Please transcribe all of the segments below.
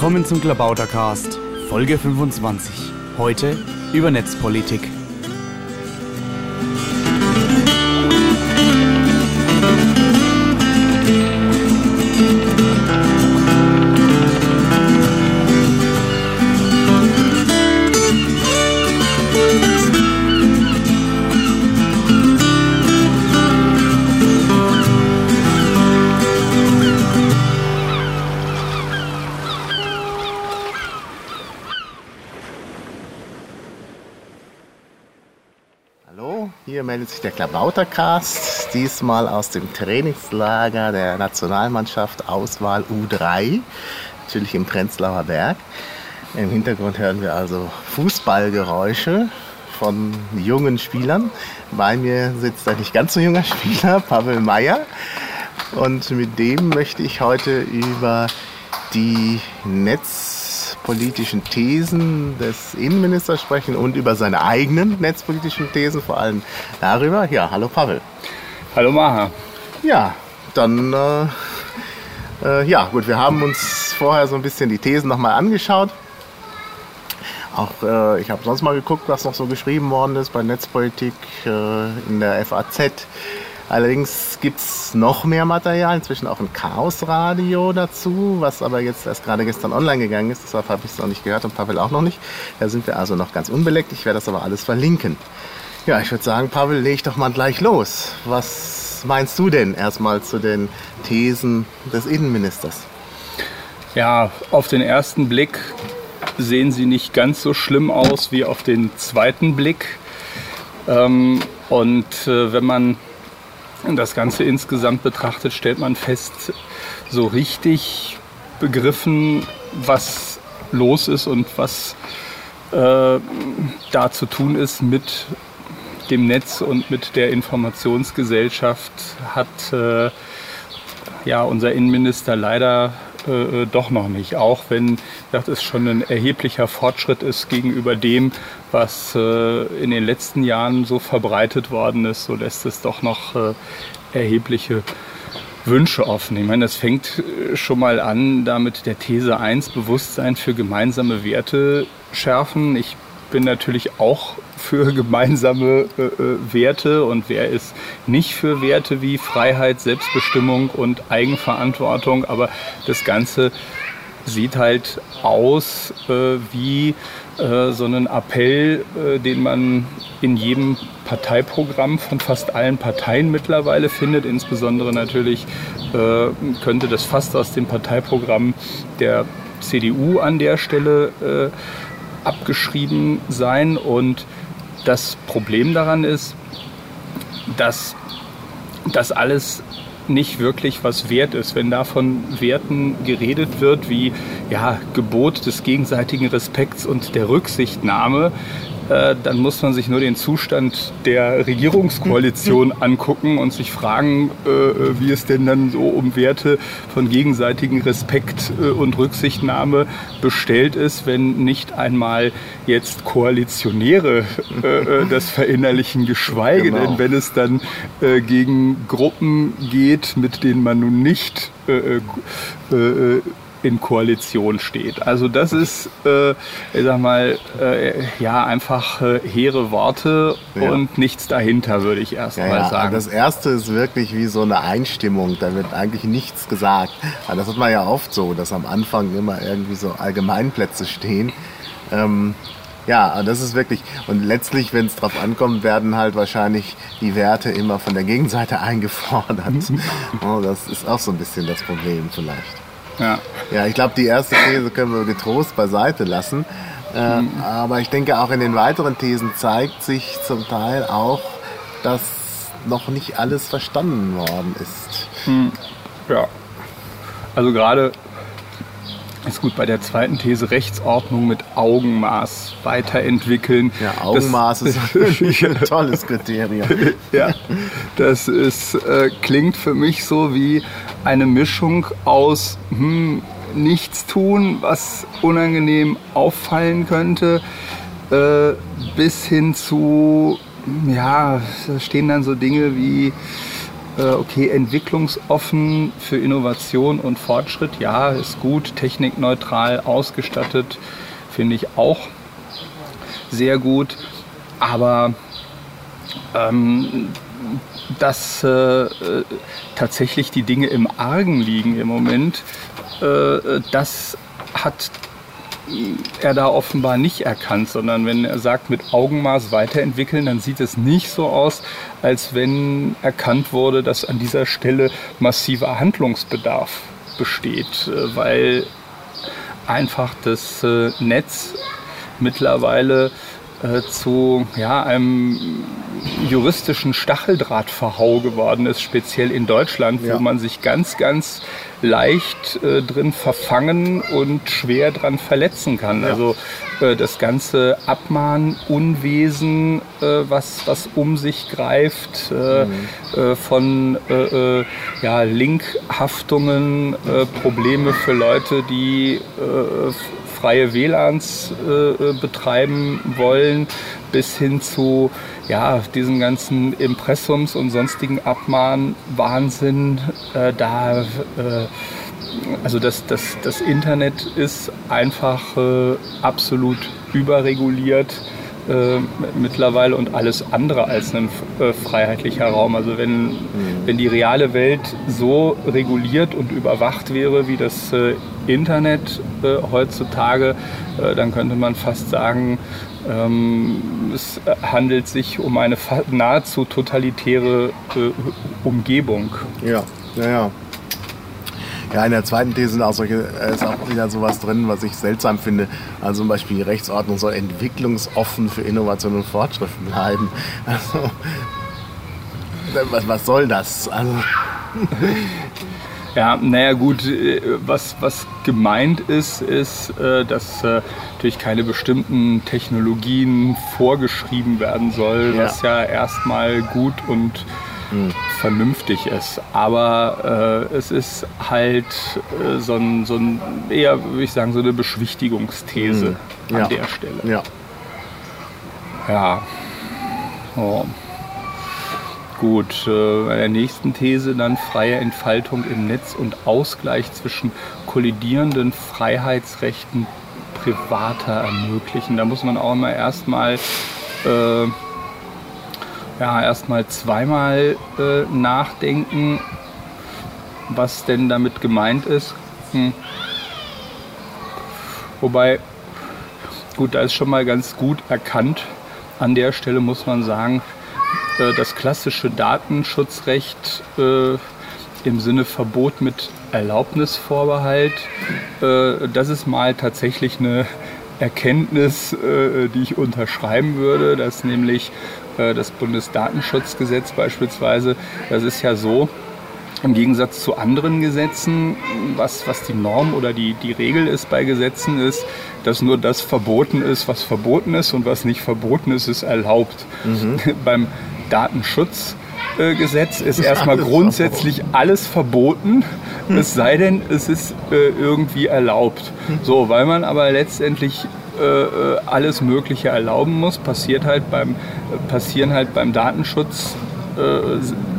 Willkommen zum Klabautercast, Folge 25. Heute über Netzpolitik. Sich der Klabautercast, diesmal aus dem Trainingslager der Nationalmannschaft Auswahl U3, natürlich im Prenzlauer Berg. Im Hintergrund hören wir also Fußballgeräusche von jungen Spielern. Bei mir sitzt ein nicht ganz so junger Spieler, Pavel Meyer. Und mit dem möchte ich heute über die netzpolitischen Thesen des Innenministers sprechen und über seine eigenen netzpolitischen Thesen, vor allem darüber. Ja, hallo Pavel. Hallo Maha. Ja, dann, äh, äh, ja gut, wir haben uns vorher so ein bisschen die Thesen nochmal angeschaut. Auch äh, ich habe sonst mal geguckt, was noch so geschrieben worden ist bei Netzpolitik äh, in der FAZ. Allerdings gibt es noch mehr Material, inzwischen auch ein Chaosradio dazu, was aber jetzt erst gerade gestern online gegangen ist. Deshalb habe ich es noch nicht gehört und Pavel auch noch nicht. Da sind wir also noch ganz unbeleckt. Ich werde das aber alles verlinken. Ja, ich würde sagen, Pavel, leg doch mal gleich los. Was meinst du denn erstmal zu den Thesen des Innenministers? Ja, auf den ersten Blick sehen sie nicht ganz so schlimm aus wie auf den zweiten Blick. Ähm, und äh, wenn man das Ganze insgesamt betrachtet, stellt man fest, so richtig begriffen, was los ist und was äh, da zu tun ist mit dem Netz und mit der Informationsgesellschaft, hat äh, ja unser Innenminister leider äh, doch noch nicht. Auch wenn das ist schon ein erheblicher Fortschritt ist gegenüber dem, was äh, in den letzten Jahren so verbreitet worden ist, so lässt es doch noch äh, erhebliche Wünsche offen. Ich meine, das fängt äh, schon mal an, damit der These 1 Bewusstsein für gemeinsame Werte schärfen. Ich bin natürlich auch für gemeinsame äh, äh, Werte und wer ist nicht für Werte wie Freiheit, Selbstbestimmung und Eigenverantwortung. Aber das Ganze sieht halt aus äh, wie äh, so einen Appell, äh, den man in jedem Parteiprogramm von fast allen Parteien mittlerweile findet. Insbesondere natürlich äh, könnte das fast aus dem Parteiprogramm der CDU an der Stelle abgeschrieben sein. Und das Problem daran ist, dass das alles nicht wirklich was wert ist. Wenn da von Werten geredet wird wie ja, Gebot des gegenseitigen Respekts und der Rücksichtnahme, äh, dann muss man sich nur den Zustand der Regierungskoalition angucken und sich fragen, äh, wie es denn dann so um Werte von gegenseitigem Respekt äh, und Rücksichtnahme bestellt ist, wenn nicht einmal jetzt Koalitionäre das verinnerlichen, geschweige genau. denn, wenn es dann gegen Gruppen geht, mit denen man nun nicht in Koalition steht. Also das ist, äh, ich sag mal, äh, ja, einfach äh, hehre Worte ja. und nichts dahinter, würde ich erst ja, mal sagen. Ja, das erste ist wirklich wie so eine Einstimmung, da wird eigentlich nichts gesagt. das hat man ja oft so, dass am Anfang immer irgendwie so Allgemeinplätze stehen. Ähm, ja, das ist wirklich, und letztlich, wenn es drauf ankommt, werden halt wahrscheinlich die Werte immer von der Gegenseite eingefordert. oh, das ist auch so ein bisschen das Problem vielleicht. Ja, ja ich glaube, die erste These können wir getrost beiseite lassen. Äh, mhm. Aber ich denke, auch in den weiteren Thesen zeigt sich zum Teil auch, dass noch nicht alles verstanden worden ist. Mhm. Ja. Also gerade ist gut bei der zweiten These Rechtsordnung mit Augenmaß weiterentwickeln. Ja, Augenmaß das, ist ein tolles Kriterium. ja, das ist, äh, klingt für mich so wie eine Mischung aus hm, nichts tun, was unangenehm auffallen könnte, äh, bis hin zu, ja, da stehen dann so Dinge wie okay, entwicklungsoffen für Innovation und Fortschritt, ja, ist gut, technikneutral ausgestattet, finde ich auch sehr gut, aber ähm, dass äh, tatsächlich die Dinge im Argen liegen im Moment, äh, das hat er da offenbar nicht erkannt, sondern wenn er sagt, mit Augenmaß weiterentwickeln, dann sieht es nicht so aus, als wenn erkannt wurde, dass an dieser Stelle massiver Handlungsbedarf besteht, äh, weil einfach das äh, Netz mittlerweile äh, zu ja, einem juristischen Stacheldrahtverhau geworden ist, speziell in Deutschland, ja. wo man sich ganz, ganz leicht äh, drin verfangen und schwer dran verletzen kann. Ja. Also äh, das ganze Abmahnunwesen, äh, was, was um sich greift, äh, mhm. Äh, von ja, Linkhaftungen, Probleme für Leute, die freie WLANs betreiben wollen, bis hin zu ja, diesen ganzen Impressums und sonstigen Abmahnwahnsinn, äh, da, äh, also das, das, das Internet ist einfach äh, absolut überreguliert äh, mittlerweile und alles andere als ein äh, freiheitlicher Raum. Also wenn, mhm. wenn die reale Welt so reguliert und überwacht wäre wie das äh, Internet heutzutage, dann könnte man fast sagen, ähm, es handelt sich um eine nahezu totalitäre äh, Umgebung. Ja, ja, ja. Ja, in der zweiten These sind auch solche, äh, ist auch wieder sowas drin, was ich seltsam finde. Also zum Beispiel die Rechtsordnung soll entwicklungsoffen für Innovation und Fortschritt bleiben. Also, was, was soll das? Also. Ja, naja gut, äh, was, was gemeint ist, ist, äh, dass äh, natürlich keine bestimmten Technologien vorgeschrieben werden soll, ja. was ja erstmal gut und hm. vernünftig ist. Aber äh, es ist halt äh, so, ein, so ein, eher, würde ich sagen, so eine Beschwichtigungsthese hm. ja. an der Stelle. Ja. Ja. Oh. Gut, äh, bei der nächsten These dann freie Entfaltung im Netz und Ausgleich zwischen kollidierenden Freiheitsrechten privater ermöglichen. Da muss man auch immer erstmal äh, ja, erstmal zweimal äh, nachdenken, was denn damit gemeint ist. Hm. Wobei, gut, da ist schon mal ganz gut erkannt. An der Stelle muss man sagen, äh, das klassische Datenschutzrecht äh, im Sinne Verbot mit Erlaubnisvorbehalt, äh, das ist mal tatsächlich eine Erkenntnis, die ich unterschreiben würde, dass nämlich das Bundesdatenschutzgesetz beispielsweise, das ist ja so, im Gegensatz zu anderen Gesetzen, was, was die Norm oder die, die Regel ist bei Gesetzen, ist, dass nur das verboten ist, was verboten ist und was nicht verboten ist, ist erlaubt. Mhm. Beim Datenschutzgesetz ist erstmal grundsätzlich alles verboten, es sei denn, es ist äh, irgendwie erlaubt. So, weil man aber letztendlich äh, äh, alles Mögliche erlauben muss, passiert halt beim, passieren halt beim Datenschutz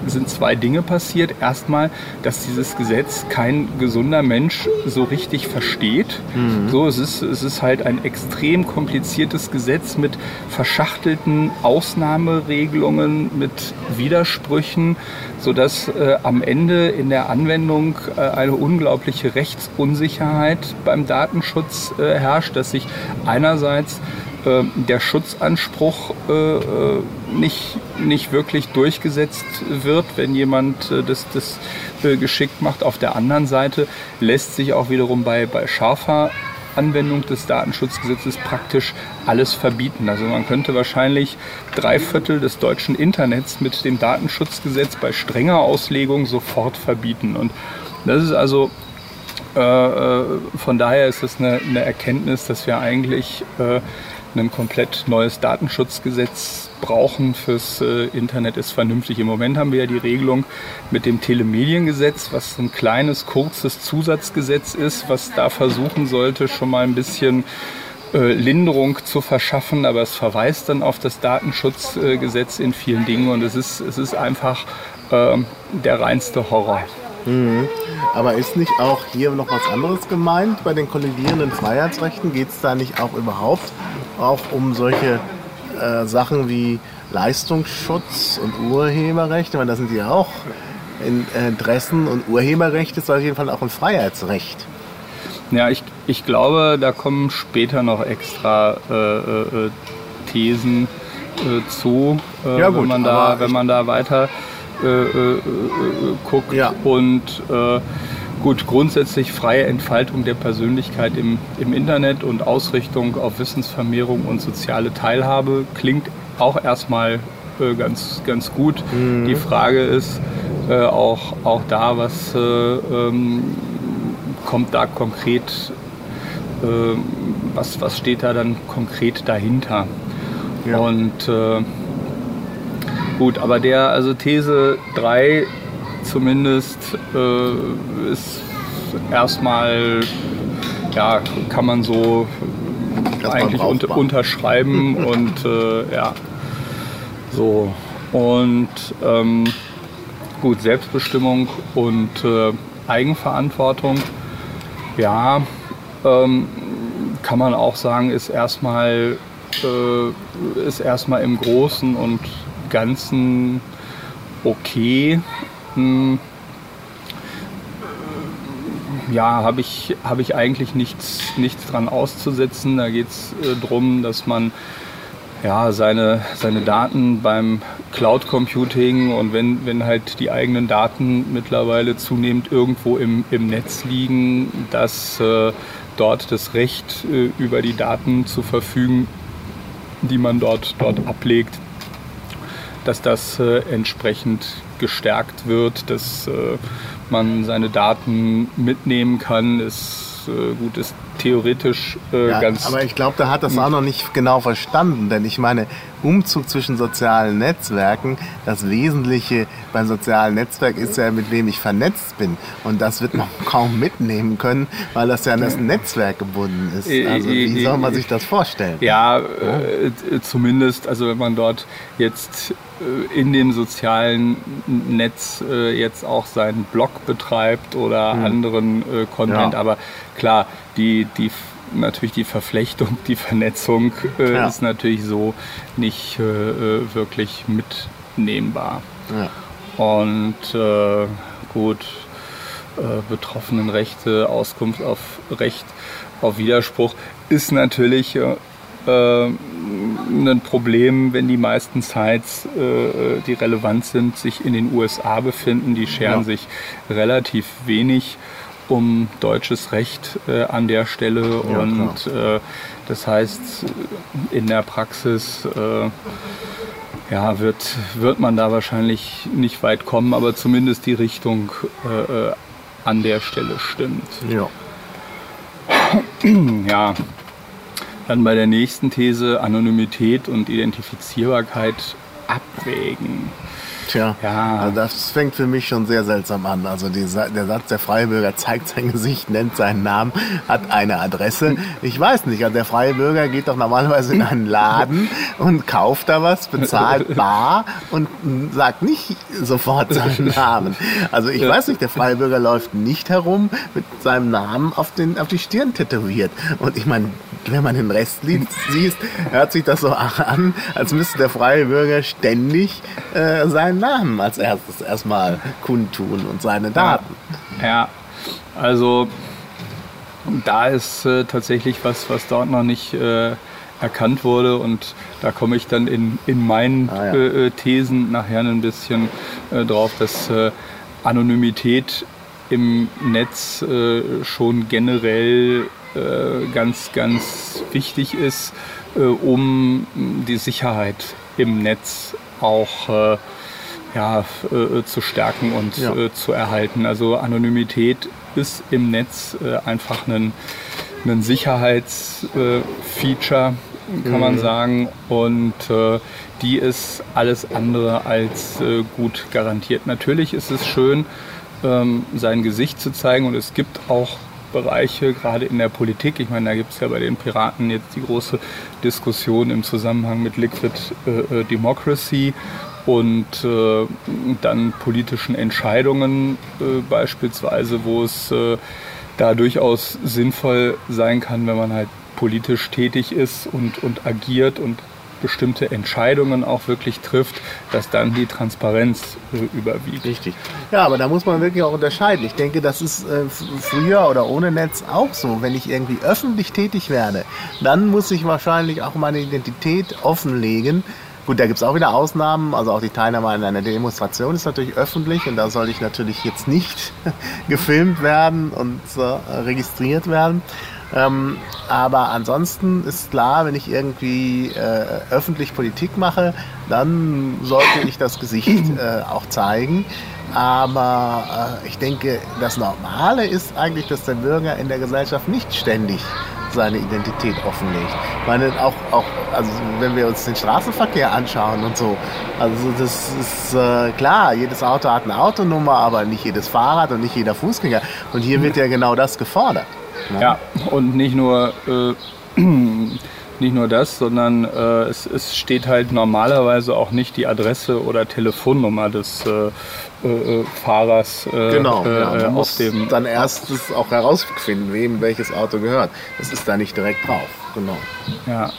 sind zwei Dinge passiert. Erstmal, dass dieses Gesetz kein gesunder Mensch so richtig versteht. Mhm. So, es ist, es ist halt ein extrem kompliziertes Gesetz mit verschachtelten Ausnahmeregelungen, mit Widersprüchen, sodass äh, am Ende in der Anwendung äh, eine unglaubliche Rechtsunsicherheit beim Datenschutz äh, herrscht, dass sich einerseits äh, der Schutzanspruch äh, äh, nicht, nicht wirklich durchgesetzt wird, wenn jemand das, das geschickt macht. Auf der anderen Seite lässt sich auch wiederum bei, bei scharfer Anwendung des Datenschutzgesetzes praktisch alles verbieten. Also man könnte wahrscheinlich drei Viertel des deutschen Internets mit dem Datenschutzgesetz bei strenger Auslegung sofort verbieten. Und das ist also äh, von daher ist es eine, eine, Erkenntnis, dass wir eigentlich äh, ein komplett neues Datenschutzgesetz brauchen fürs äh, Internet ist vernünftig. Im Moment haben wir ja die Regelung mit dem Telemediengesetz, was ein kleines, kurzes Zusatzgesetz ist, was da versuchen sollte, schon mal ein bisschen äh, Linderung zu verschaffen, aber es verweist dann auf das Datenschutzgesetz in vielen Dingen und es ist, es ist einfach äh, der reinste Horror. Mhm. Aber ist nicht auch hier noch was anderes gemeint? Bei den kollidierenden Freiheitsrechten geht es da nicht auch überhaupt auch um solche äh, Sachen wie Leistungsschutz und Urheberrechte? Weil das sind ja auch Interessen und Urheberrecht ist auf jeden Fall auch ein Freiheitsrecht. Ja, ich, ich glaube, da kommen später noch extra äh, äh, Thesen äh, zu, äh, ja, gut, wenn, man da, wenn man da weiter äh, äh, guckt. Ja. Und gut, grundsätzlich freie Entfaltung der Persönlichkeit im, im Internet und Ausrichtung auf Wissensvermehrung und soziale Teilhabe klingt auch erstmal ganz, ganz gut. Mhm. Die Frage ist auch, auch da, was ähm, kommt da konkret, äh, was, was steht da dann konkret dahinter? Ja. Und äh, gut, aber der, also These 3 zumindest äh, ist erstmal, ja, kann man so eigentlich unter, unterschreiben und äh, ja, so. Und ähm, gut, Selbstbestimmung und äh, Eigenverantwortung ja, ähm, kann man auch sagen, ist erstmal, äh, ist erstmal im Großen und Ganzen okay. Hm. Ja, habe ich, hab ich eigentlich nichts, nichts dran auszusetzen. Da geht es äh, darum, dass man ja, seine, seine Daten beim Cloud Computing und wenn, wenn halt die eigenen Daten mittlerweile zunehmend irgendwo im, im Netz liegen, dass äh, dort das Recht äh, über die Daten zu verfügen, die man dort, dort ablegt, dass das äh, entsprechend gestärkt wird, dass äh, man seine Daten mitnehmen kann, ist äh, gut, ist theoretisch äh, ja, ganz. Aber ich glaube, da hat das auch noch nicht genau verstanden, denn ich meine, Umzug zwischen sozialen Netzwerken, das Wesentliche beim sozialen Netzwerk ist ja, mit wem ich vernetzt bin. Und das wird man kaum mitnehmen können, weil das ja an das Netzwerk gebunden ist. Äh, also wie soll man sich das vorstellen? Ja, äh, zumindest, also wenn man dort jetzt äh, in dem sozialen Netz äh, jetzt auch seinen Blog betreibt oder mhm. anderen äh, Content. Ja. Aber klar, die, die natürlich die Verflechtung, die Vernetzung äh, ja. ist natürlich so nicht äh, äh wirklich mitnehmbar. Ja. Und äh, gut, äh, Betroffenenrechte, Auskunft auf Recht auf Widerspruch ist natürlich äh, ein Problem, wenn die meisten Sites, die relevant sind, sich in den USA befinden. Die scheren ja. sich relativ wenig um deutsches Recht äh, an der Stelle ja, und äh, das heißt in der Praxis äh, ja, wird, wird man da wahrscheinlich nicht weit kommen, aber zumindest die Richtung äh, äh, an der Stelle stimmt. Ja. ja. Dann bei der nächsten These Anonymität und Identifizierbarkeit abwägen. Tja, ja. also das fängt für mich schon sehr seltsam an. Also die, der Satz, der Freie zeigt sein Gesicht, nennt seinen Namen, hat eine Adresse. Ich weiß nicht, also der Freie Bürger geht doch normalerweise in einen Laden und kauft da was, bezahlt bar und sagt nicht sofort seinen Namen. Also ich weiß nicht, der Freie Bürger läuft nicht herum mit seinem Namen auf, den, auf die Stirn tätowiert. Und ich meine, wenn man den Rest sieht, hört sich das so an, als müsste der Freie Bürger ständig äh, seinen Namen als erstes erstmal kundtun und seine Daten. Ja, also da ist äh, tatsächlich was, was dort noch nicht äh, erkannt wurde und da komme ich dann in, in meinen ah, ja. äh, Thesen nachher ein bisschen äh, drauf, dass äh, Anonymität im Netz äh, schon generell ganz, ganz wichtig ist, um die Sicherheit im Netz auch ja, äh, zu stärken und ja. äh, zu erhalten. Also Anonymität ist im Netz äh, einfach ein, ein Sicherheitsfeature, kann mhm. man sagen. Und äh, die ist alles andere als äh, gut garantiert. Natürlich ist es schön, ähm, sein Gesicht zu zeigen und es gibt auch Bereiche, gerade in der Politik. Ich meine, da gibt es ja bei den Piraten jetzt die große Diskussion im Zusammenhang mit Liquid äh, Democracy und äh, dann politischen Entscheidungen äh, beispielsweise, wo es äh, da durchaus sinnvoll sein kann, wenn man halt politisch tätig ist und, und agiert und bestimmte Entscheidungen auch wirklich trifft, dass dann die Transparenz äh, überwiegt. Richtig. Ja, aber da muss man wirklich auch unterscheiden. Ich denke, das ist äh, früher oder ohne Netz auch so. Wenn ich irgendwie öffentlich tätig werde, dann muss ich wahrscheinlich auch meine Identität offenlegen. Gut, da gibt es auch wieder Ausnahmen. Also auch die Teilnahme an einer Demonstration ist natürlich öffentlich und da soll ich natürlich jetzt nicht gefilmt werden und äh, registriert werden. Ähm, aber ansonsten ist klar, wenn ich irgendwie äh, öffentlich Politik mache, dann sollte ich das Gesicht äh, auch zeigen. Aber äh, ich denke, das Normale ist eigentlich, dass der Bürger in der Gesellschaft nicht ständig seine Identität offenlegt. Ich meine, auch, auch also wenn wir uns den Straßenverkehr anschauen und so, also das ist äh, klar, jedes Auto hat eine Autonummer, aber nicht jedes Fahrrad und nicht jeder Fußgänger. Und hier wird ja genau das gefordert. Ja, und nicht nur, äh, nicht nur das, sondern äh, es, es, steht halt normalerweise auch nicht die Adresse oder Telefonnummer des äh, äh Fahrers äh, genau, ja, äh, auf dem. Dann erst auch herausfinden, wem welches Auto gehört. Das ist da nicht direkt drauf. Genau. Ja.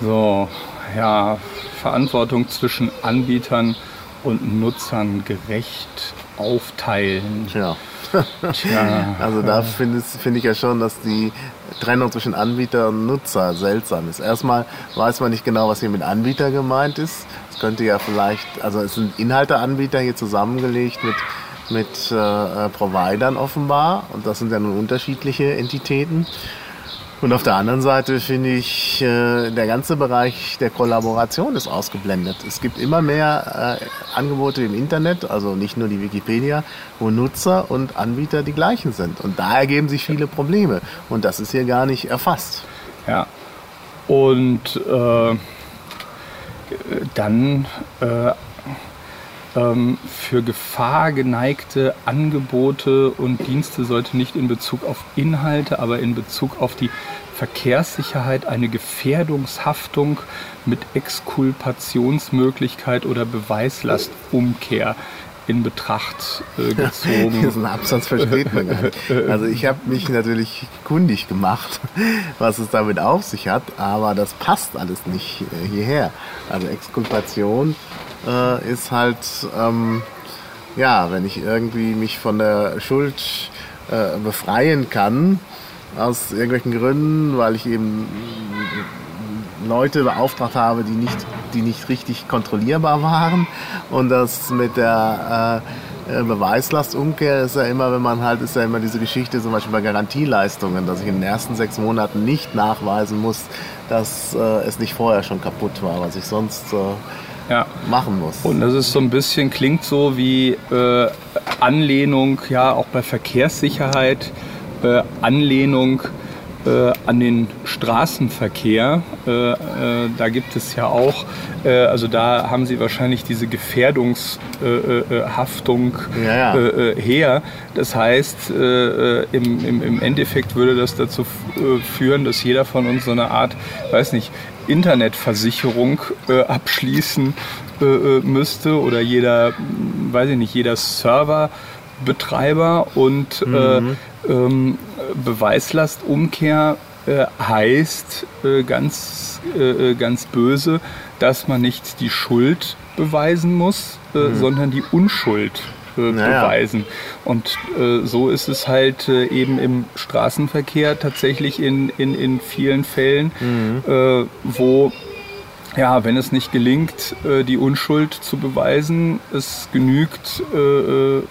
So, ja, Verantwortung zwischen Anbietern und Nutzern gerecht aufteilen. Tja. Also da finde find ich ja schon, dass die Trennung zwischen Anbieter und Nutzer seltsam ist. Erstmal weiß man nicht genau, was hier mit Anbieter gemeint ist. Es könnte ja vielleicht, also es sind Inhalteanbieter hier zusammengelegt mit, mit äh, Providern offenbar und das sind ja nun unterschiedliche Entitäten. Und auf der anderen Seite finde ich, äh, der ganze Bereich der Kollaboration ist ausgeblendet. Es gibt immer mehr äh, Angebote im Internet, also nicht nur die Wikipedia, wo Nutzer und Anbieter die gleichen sind. Und da ergeben sich viele Probleme. Und das ist hier gar nicht erfasst. Ja. Und äh, dann äh, für Gefahr geneigte Angebote und Dienste sollte nicht in Bezug auf Inhalte, aber in Bezug auf die Verkehrssicherheit eine Gefährdungshaftung mit Exkulpationsmöglichkeit oder Beweislastumkehr in Betracht äh, gezogen. Diesen Absatz versteht man gar nicht. Also ich habe mich natürlich kundig gemacht, was es damit auf sich hat, aber das passt alles nicht äh, hierher. Also Exkulpation äh, ist halt, ähm, ja, wenn ich irgendwie mich von der Schuld äh, befreien kann, aus irgendwelchen Gründen, weil ich eben Leute beauftragt habe, die nicht, die nicht richtig kontrollierbar waren. Und das mit der äh, Beweislastumkehr ist ja immer, wenn man halt, ist ja immer diese Geschichte zum Beispiel bei Garantieleistungen, dass ich in den ersten sechs Monaten nicht nachweisen muss, dass äh, es nicht vorher schon kaputt war, was ich sonst äh, ja. machen muss. Und das ist so ein bisschen, klingt so wie äh, Anlehnung, ja, auch bei Verkehrssicherheit, äh, Anlehnung äh, an den Straßenverkehr. Äh, äh, da gibt es ja auch, äh, also da haben Sie wahrscheinlich diese Gefährdungshaftung ja, ja. her. Das heißt, im, im, im Endeffekt würde das dazu führen, dass jeder von uns so eine Art, weiß nicht, Internetversicherung äh, abschließen äh, äh, müsste oder jeder, weiß ich nicht, jeder Serverbetreiber und äh, mhm. ähm, Beweislastumkehr äh, heißt ganz, ganz böse, dass man nicht die Schuld beweisen muss, mhm. sondern die Unschuld äh, naja. beweisen. Und äh, so ist es halt äh, eben im Straßenverkehr tatsächlich in, in, in vielen Fällen, mhm. Äh, wo ja, wenn es nicht gelingt, äh, die Unschuld zu beweisen, es genügt, äh,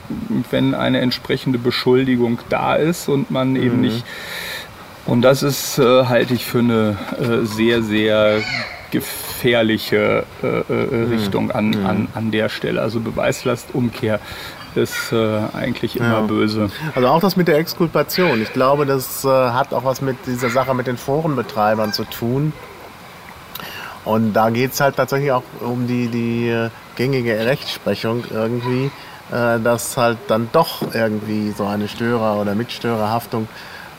wenn eine entsprechende Beschuldigung da ist und man mhm. eben nicht. Und das ist, halte ich für eine sehr, sehr gefährliche mhm. Richtung an, mhm. an, an der Stelle. Also Beweislastumkehr ist äh, eigentlich immer ja. böse. Also auch das mit der Exkulpation. Ich glaube, das äh, hat auch was mit dieser Sache mit den Forenbetreibern zu tun. Und da geht es halt tatsächlich auch um die, die äh, gängige Rechtsprechung irgendwie, äh, dass halt dann doch irgendwie so eine Störer- oder Mitstörerhaftung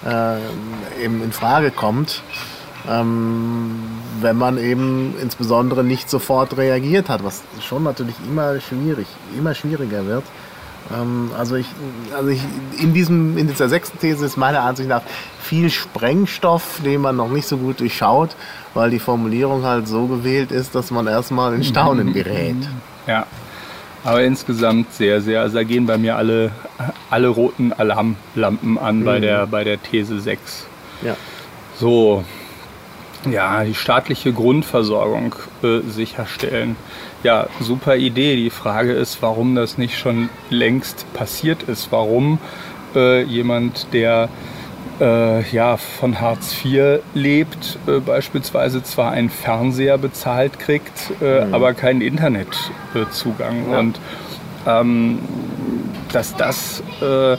äh, eben in Frage kommt. Ähm, wenn man eben insbesondere nicht sofort reagiert hat, was schon natürlich immer schwierig, immer schwieriger wird. Ähm, also ich, also ich, in diesem, in dieser sechsten These ist meiner Ansicht nach viel Sprengstoff, den man noch nicht so gut durchschaut, weil die Formulierung halt so gewählt ist, dass man erstmal in Staunen gerät. Ja. Aber insgesamt sehr, sehr. Also da gehen bei mir alle, alle roten Alarmlampen an mhm. bei, der, bei der These 6. Ja. So, ja, die staatliche Grundversorgung äh, sicherstellen. Ja, super Idee. Die Frage ist, warum das nicht schon längst passiert ist. Warum äh, jemand, der äh, ja, von Hartz IV lebt, äh, beispielsweise zwar einen Fernseher bezahlt kriegt, äh, mhm. aber keinen Internetzugang. Ja. Und ähm, dass das äh,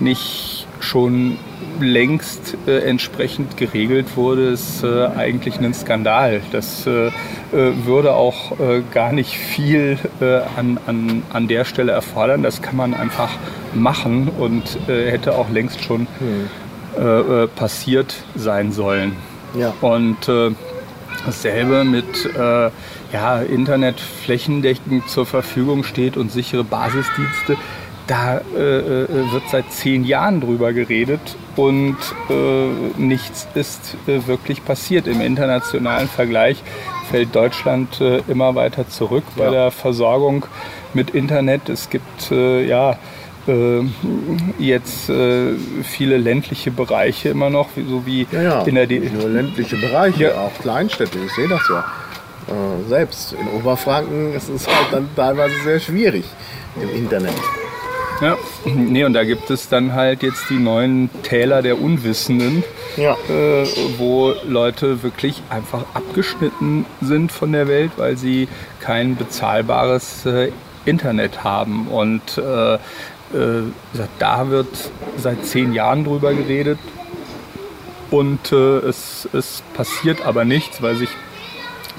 nicht schon längst äh, entsprechend geregelt wurde, ist äh, eigentlich ein Skandal. Das äh, äh würde auch äh, gar nicht viel äh, an, an, an der Stelle erfordern. Das kann man einfach machen und hätte auch längst schon hm. passiert sein sollen. Ja. Und dasselbe mit ja, Internet flächendeckend zur Verfügung steht und sichere Basisdienste da äh, äh, wird seit zehn Jahren drüber geredet und äh, nichts ist äh, wirklich passiert. Im internationalen Vergleich fällt Deutschland äh, immer weiter zurück ja. bei der Versorgung mit Internet. Es gibt äh, ja jetzt viele ländliche Bereiche immer noch, so wie ja, ja. in der D nur ländliche Bereiche, ja. auch Kleinstädte, ich sehe das ja. selbst in Oberfranken ist es halt dann teilweise sehr schwierig im Internet. Ja, nee, und da gibt es dann halt jetzt die neuen Täler der Unwissenden, ja. äh, wo Leute wirklich einfach abgeschnitten sind von der Welt, weil sie kein bezahlbares äh, Internet haben. Und äh, äh da wird seit zehn Jahren drüber geredet und äh, es, es passiert aber nichts, weil sich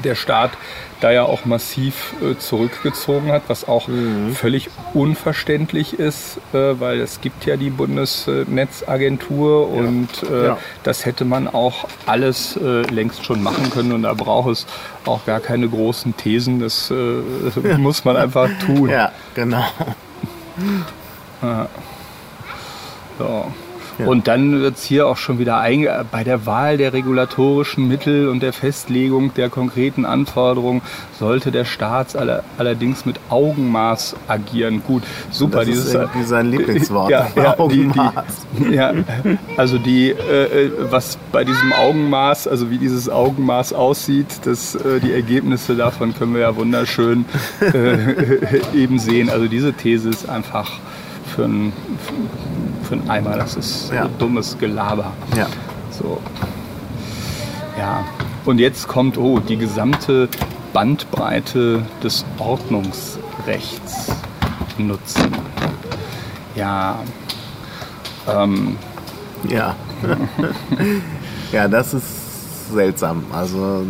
der Staat da ja auch massiv äh, zurückgezogen hat, was auch mhm. völlig unverständlich ist, äh, weil es gibt ja die Bundesnetzagentur ja. und äh, ja. das hätte man auch alles äh, längst schon machen können und da braucht es auch gar keine großen Thesen, das äh, ja. muss man einfach tun. Ja, genau. So. Und dann wird es hier auch schon wieder bei der Wahl der regulatorischen Mittel und der Festlegung der konkreten Anforderungen sollte der Staat aller, allerdings mit Augenmaß agieren. Gut, super. Das dieses, ist irgendwie sein Lieblingswort. Ja, ja, Augenmaß. Die, die, ja, also die, äh, äh, was bei diesem Augenmaß, also wie dieses Augenmaß aussieht, das, äh, die Ergebnisse davon können wir ja wunderschön äh, eben sehen. Also diese These ist einfach für ein für einen Eimer. Das ist ja. dummes Gelaber. Ja. So. Ja. Und jetzt kommt, oh, die gesamte Bandbreite des Ordnungsrechts nutzen. Ja. Ähm. Ja. ja, das ist seltsam. Also,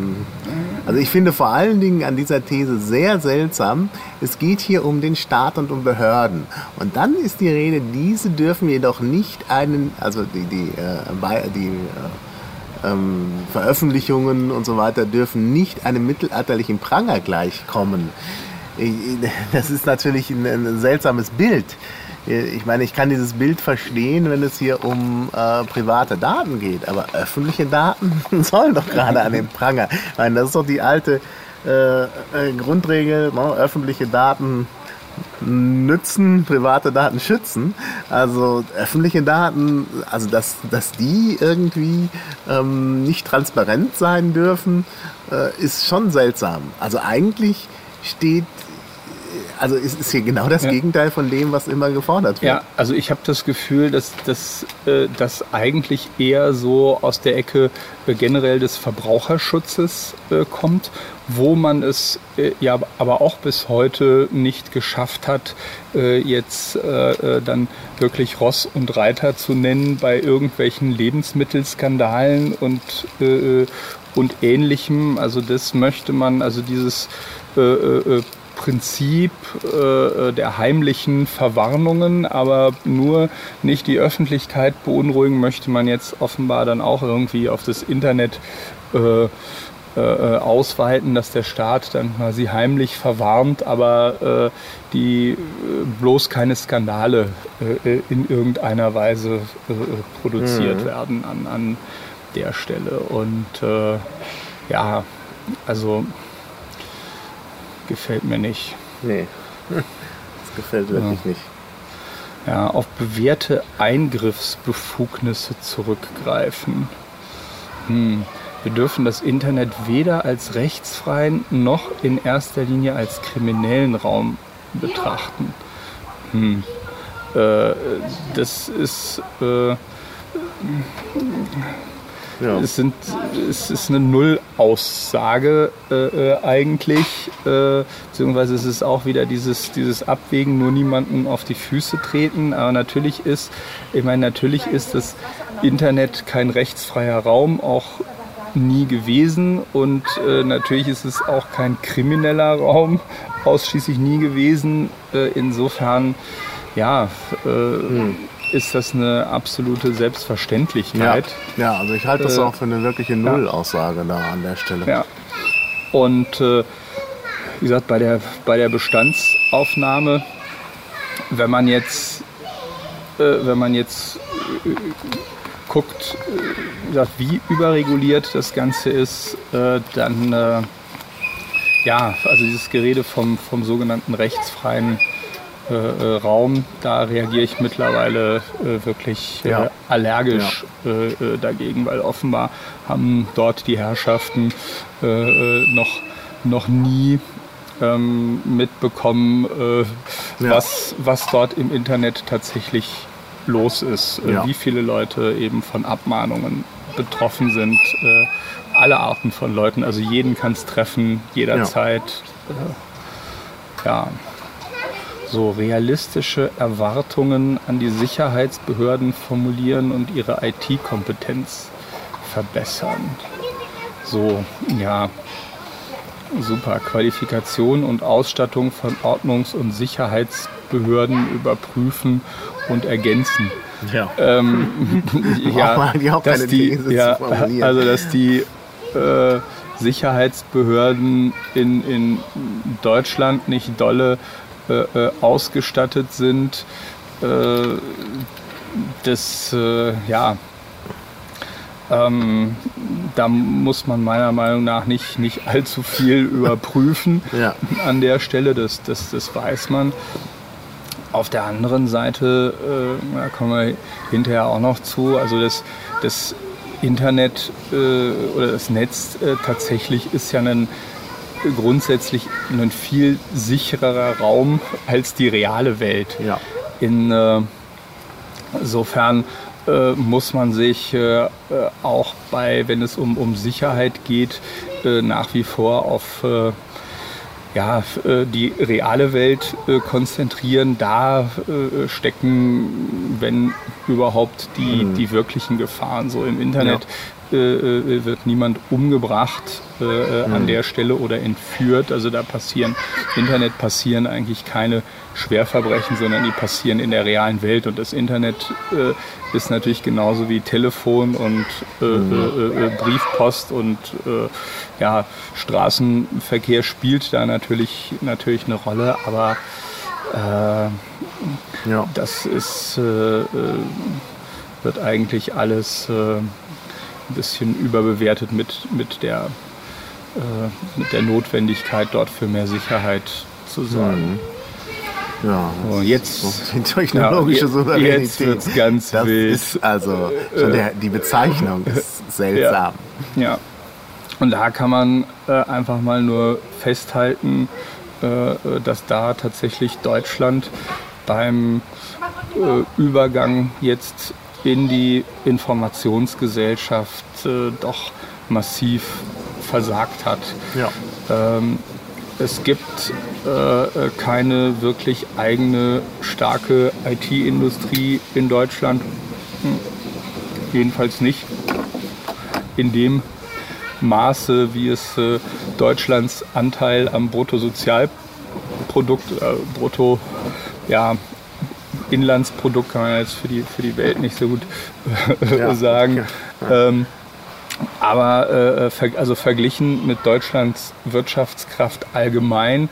also ich finde vor allen Dingen an dieser These sehr seltsam, es geht hier um den Staat und um Behörden. Und dann ist die Rede, diese dürfen jedoch nicht einen, also die, die, äh, die äh, ähm, Veröffentlichungen und so weiter dürfen nicht einem mittelalterlichen Pranger gleichkommen. Das ist natürlich ein, ein seltsames Bild. Ich meine, ich kann dieses Bild verstehen, wenn es hier um äh, private Daten geht, aber öffentliche Daten sollen doch gerade an den Pranger. Ich meine, das ist doch die alte äh, äh, Grundregel, no, ne? öffentliche Daten nützen, private Daten schützen. Also öffentliche Daten, also dass, dass die irgendwie ähm, nicht transparent sein dürfen, äh, ist schon seltsam. Also eigentlich steht also ist, ist hier genau das ja. Gegenteil von dem, was immer gefordert wird. Ja, also ich habe das Gefühl, dass das äh, eigentlich eher so aus der Ecke äh, generell des Verbraucherschutzes äh, kommt, wo man es äh, ja aber auch bis heute nicht geschafft hat, äh, jetzt äh, dann wirklich Ross und Reiter zu nennen bei irgendwelchen Lebensmittelskandalen und und ähnlichem. Also das möchte man, also dieses Prinzip äh, der heimlichen Verwarnungen, aber nur nicht die Öffentlichkeit beunruhigen möchte man jetzt offenbar dann auch irgendwie auf das Internet äh, äh, ausweiten, dass der Staat dann quasi heimlich verwarnt, aber äh, die äh, bloß keine Skandale äh, in irgendeiner Weise produziert mhm. werden an, an der Stelle. Und ja, also gefällt mir nicht. Nee, das gefällt wirklich ja. nicht. Ja, auf bewährte Eingriffsbefugnisse zurückgreifen. Hm. Wir dürfen das Internet weder als rechtsfreien noch in erster Linie als kriminellen Raum betrachten. Hm. Äh, das ist äh, ja. Es, sind, es ist eine Nullaussage äh, äh, eigentlich, äh, beziehungsweise es ist auch wieder dieses, dieses Abwägen, nur niemanden auf die Füße treten. Aber natürlich ist, ich meine, natürlich ist das Internet kein rechtsfreier Raum, auch nie gewesen und äh, natürlich ist es auch kein krimineller Raum, ausschließlich nie gewesen. Äh, insofern, ja, äh, hm ist das eine absolute Selbstverständlichkeit. Ja, ja also ich halte das äh, auch für eine wirkliche Nullaussage da an der Stelle. Ja. Und äh, wie gesagt, bei der, bei der Bestandsaufnahme, wenn man jetzt, äh, wenn man jetzt äh, guckt, äh, gesagt, wie überreguliert das Ganze ist, äh, dann ja, also dieses Gerede vom, vom sogenannten rechtsfreien äh, äh, Raum, da reagiere ich mittlerweile äh, wirklich äh, ja. allergisch ja. Äh, dagegen, weil offenbar haben dort die Herrschaften noch, noch nie ähm, mitbekommen, ja. was, was dort im Internet tatsächlich los ist, wie viele Leute eben von Abmahnungen betroffen sind. alle Arten von Leuten, also jeden kann es treffen, jederzeit. ja so realistische Erwartungen an die Sicherheitsbehörden formulieren und ihre IT-Kompetenz verbessern. So, ja, super. Qualifikation und Ausstattung von Ordnungs- und Sicherheitsbehörden überprüfen und ergänzen. Ja. Ähm, ja, dass die, ja, also dass die äh, Sicherheitsbehörden in, in Deutschland nicht dolle äh, äh, ausgestattet sind. Äh, das, äh, ja, ähm, da muss man meiner Meinung nach nicht, nicht allzu viel überprüfen ja. an der Stelle, das, das, das weiß man. Auf der anderen Seite, äh, da kommen wir hinterher auch noch zu, also das, das Internet äh, oder das Netz äh, tatsächlich ist ja ein grundsätzlich ein viel sichererer Raum als die reale Welt. Ja. Äh, insofern äh, muss man sich äh, auch bei, wenn es um, um Sicherheit geht, äh, nach wie vor auf äh, ja, äh, die reale Welt konzentrieren. Da stecken, wenn überhaupt, die, mhm. die wirklichen Gefahren. So im Internet ja. wird niemand umgebracht äh, mhm. an der Stelle oder entführt. Also da passieren, Internet passieren eigentlich keine Schwerverbrechen, sondern die passieren in der realen Welt. Und das Internet äh, ist natürlich genauso wie Telefon und äh, mhm. Äh, äh, Briefpost und äh, ja, Straßenverkehr spielt da natürlich, natürlich eine Rolle, aber ja. das ist, wird eigentlich alles ein bisschen überbewertet mit, mit der äh, mit der Notwendigkeit, dort für mehr Sicherheit zu sorgen. Mhm. Ja, so, jetzt die technologische ja, Souveränität. Jetzt wird's ganz das wild. Ist also schon der, die Bezeichnung ist seltsam. Ja. ja. Und da kann man äh, einfach mal nur festhalten, äh, dass da tatsächlich Deutschland beim äh, Übergang jetzt in die Informationsgesellschaft äh, doch massiv versagt hat. Ja. Ähm, es gibt äh, keine wirklich eigene starke IT-Industrie in Deutschland. Hm. Jedenfalls nicht in dem Maße, wie es äh, Deutschlands Anteil am Bruttosozialprodukt äh, Brutto, ja, Inlandsprodukt kann man jetzt für die, für die Welt nicht so gut ja. sagen. Ähm, aber äh, ver also verglichen mit Deutschlands Wirtschaftskraft allgemein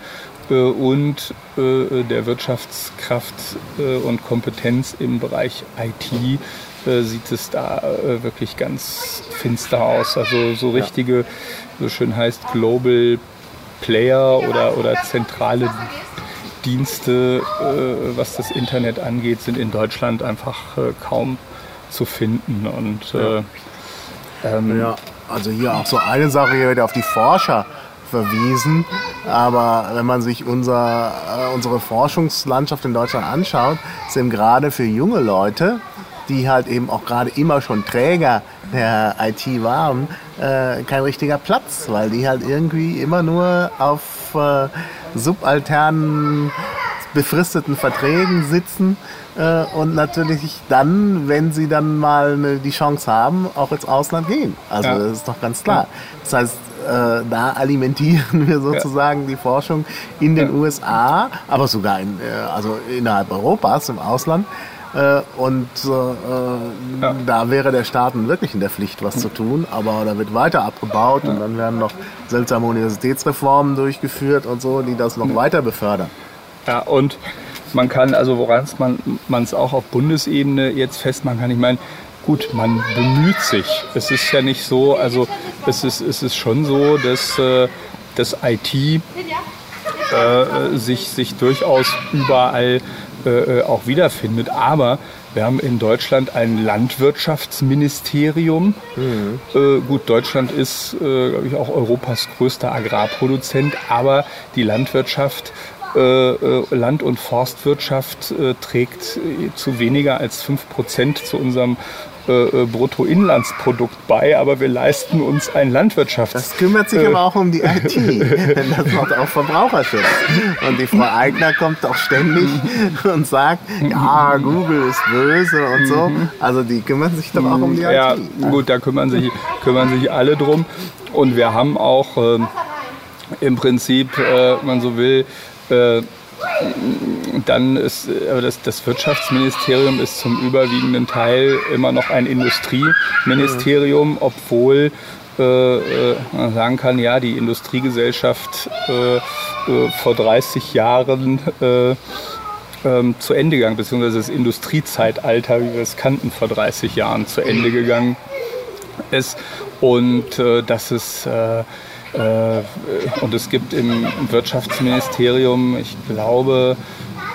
äh, und äh, der Wirtschaftskraft äh, und Kompetenz im Bereich IT äh, sieht es da äh, wirklich ganz finster aus. Also so richtige, so schön heißt, Global Player oder, oder zentrale Dienste, äh, was das Internet angeht, sind in Deutschland einfach äh, kaum zu finden. Und, äh, ähm, ja, also hier auch so eine Sache, hier wird auf die Forscher verwiesen. Aber wenn man sich unser, äh, unsere Forschungslandschaft in Deutschland anschaut, sind gerade für junge Leute, die halt eben auch gerade immer schon Träger der IT waren, äh, kein richtiger Platz, weil die halt irgendwie immer nur auf äh, subalternen, befristeten Verträgen sitzen äh, und natürlich dann, wenn sie dann mal ne, die Chance haben, auch ins Ausland gehen. Also ja. das ist doch ganz klar. Das heißt, äh, da alimentieren wir sozusagen ja. die Forschung in den ja. USA, aber sogar in, äh, also innerhalb Europas, im Ausland. Äh, und äh, ja. da wäre der Staat wirklich in der Pflicht, was zu tun. Aber da wird weiter abgebaut ja. und dann werden noch seltsame Universitätsreformen durchgeführt und so, die das noch weiter befördern. Ja, und man kann, also woran man es auch auf Bundesebene jetzt festmachen kann, ich meine, gut, man bemüht sich. Es ist ja nicht so, also es ist, es ist schon so, dass äh, das IT äh, sich, sich durchaus überall äh, auch wiederfindet. Aber wir haben in Deutschland ein Landwirtschaftsministerium. Mhm. Äh, gut, Deutschland ist, äh, glaube ich, auch Europas größter Agrarproduzent, aber die Landwirtschaft äh, äh, Land- und Forstwirtschaft äh, trägt zu weniger als 5% zu unserem Bruttoinlandsprodukt bei, aber wir leisten uns ein Landwirtschaft. Das kümmert sich äh, aber auch um die IT, denn das macht auch Verbraucherschutz. Und die Frau Eigner kommt auch ständig und sagt, ja, Google ist böse und so. Also die kümmern sich doch auch um die ja, IT. Ja, gut, da kümmern sich, kümmern sich alle drum. Und wir haben auch äh, im Prinzip, äh, man so will, äh, dann ist äh, das, das, Wirtschaftsministerium ist zum überwiegenden Teil immer noch ein Industrieministerium, obwohl äh, äh, man sagen kann, ja, die Industriegesellschaft äh, äh vor 30 Jahren ähm, zu Ende gegangen, beziehungsweise das Industriezeitalter, wie wir es kannten, vor 30 Jahren zu Ende gegangen ist. Und dass es äh, und es gibt im Wirtschaftsministerium, ich glaube,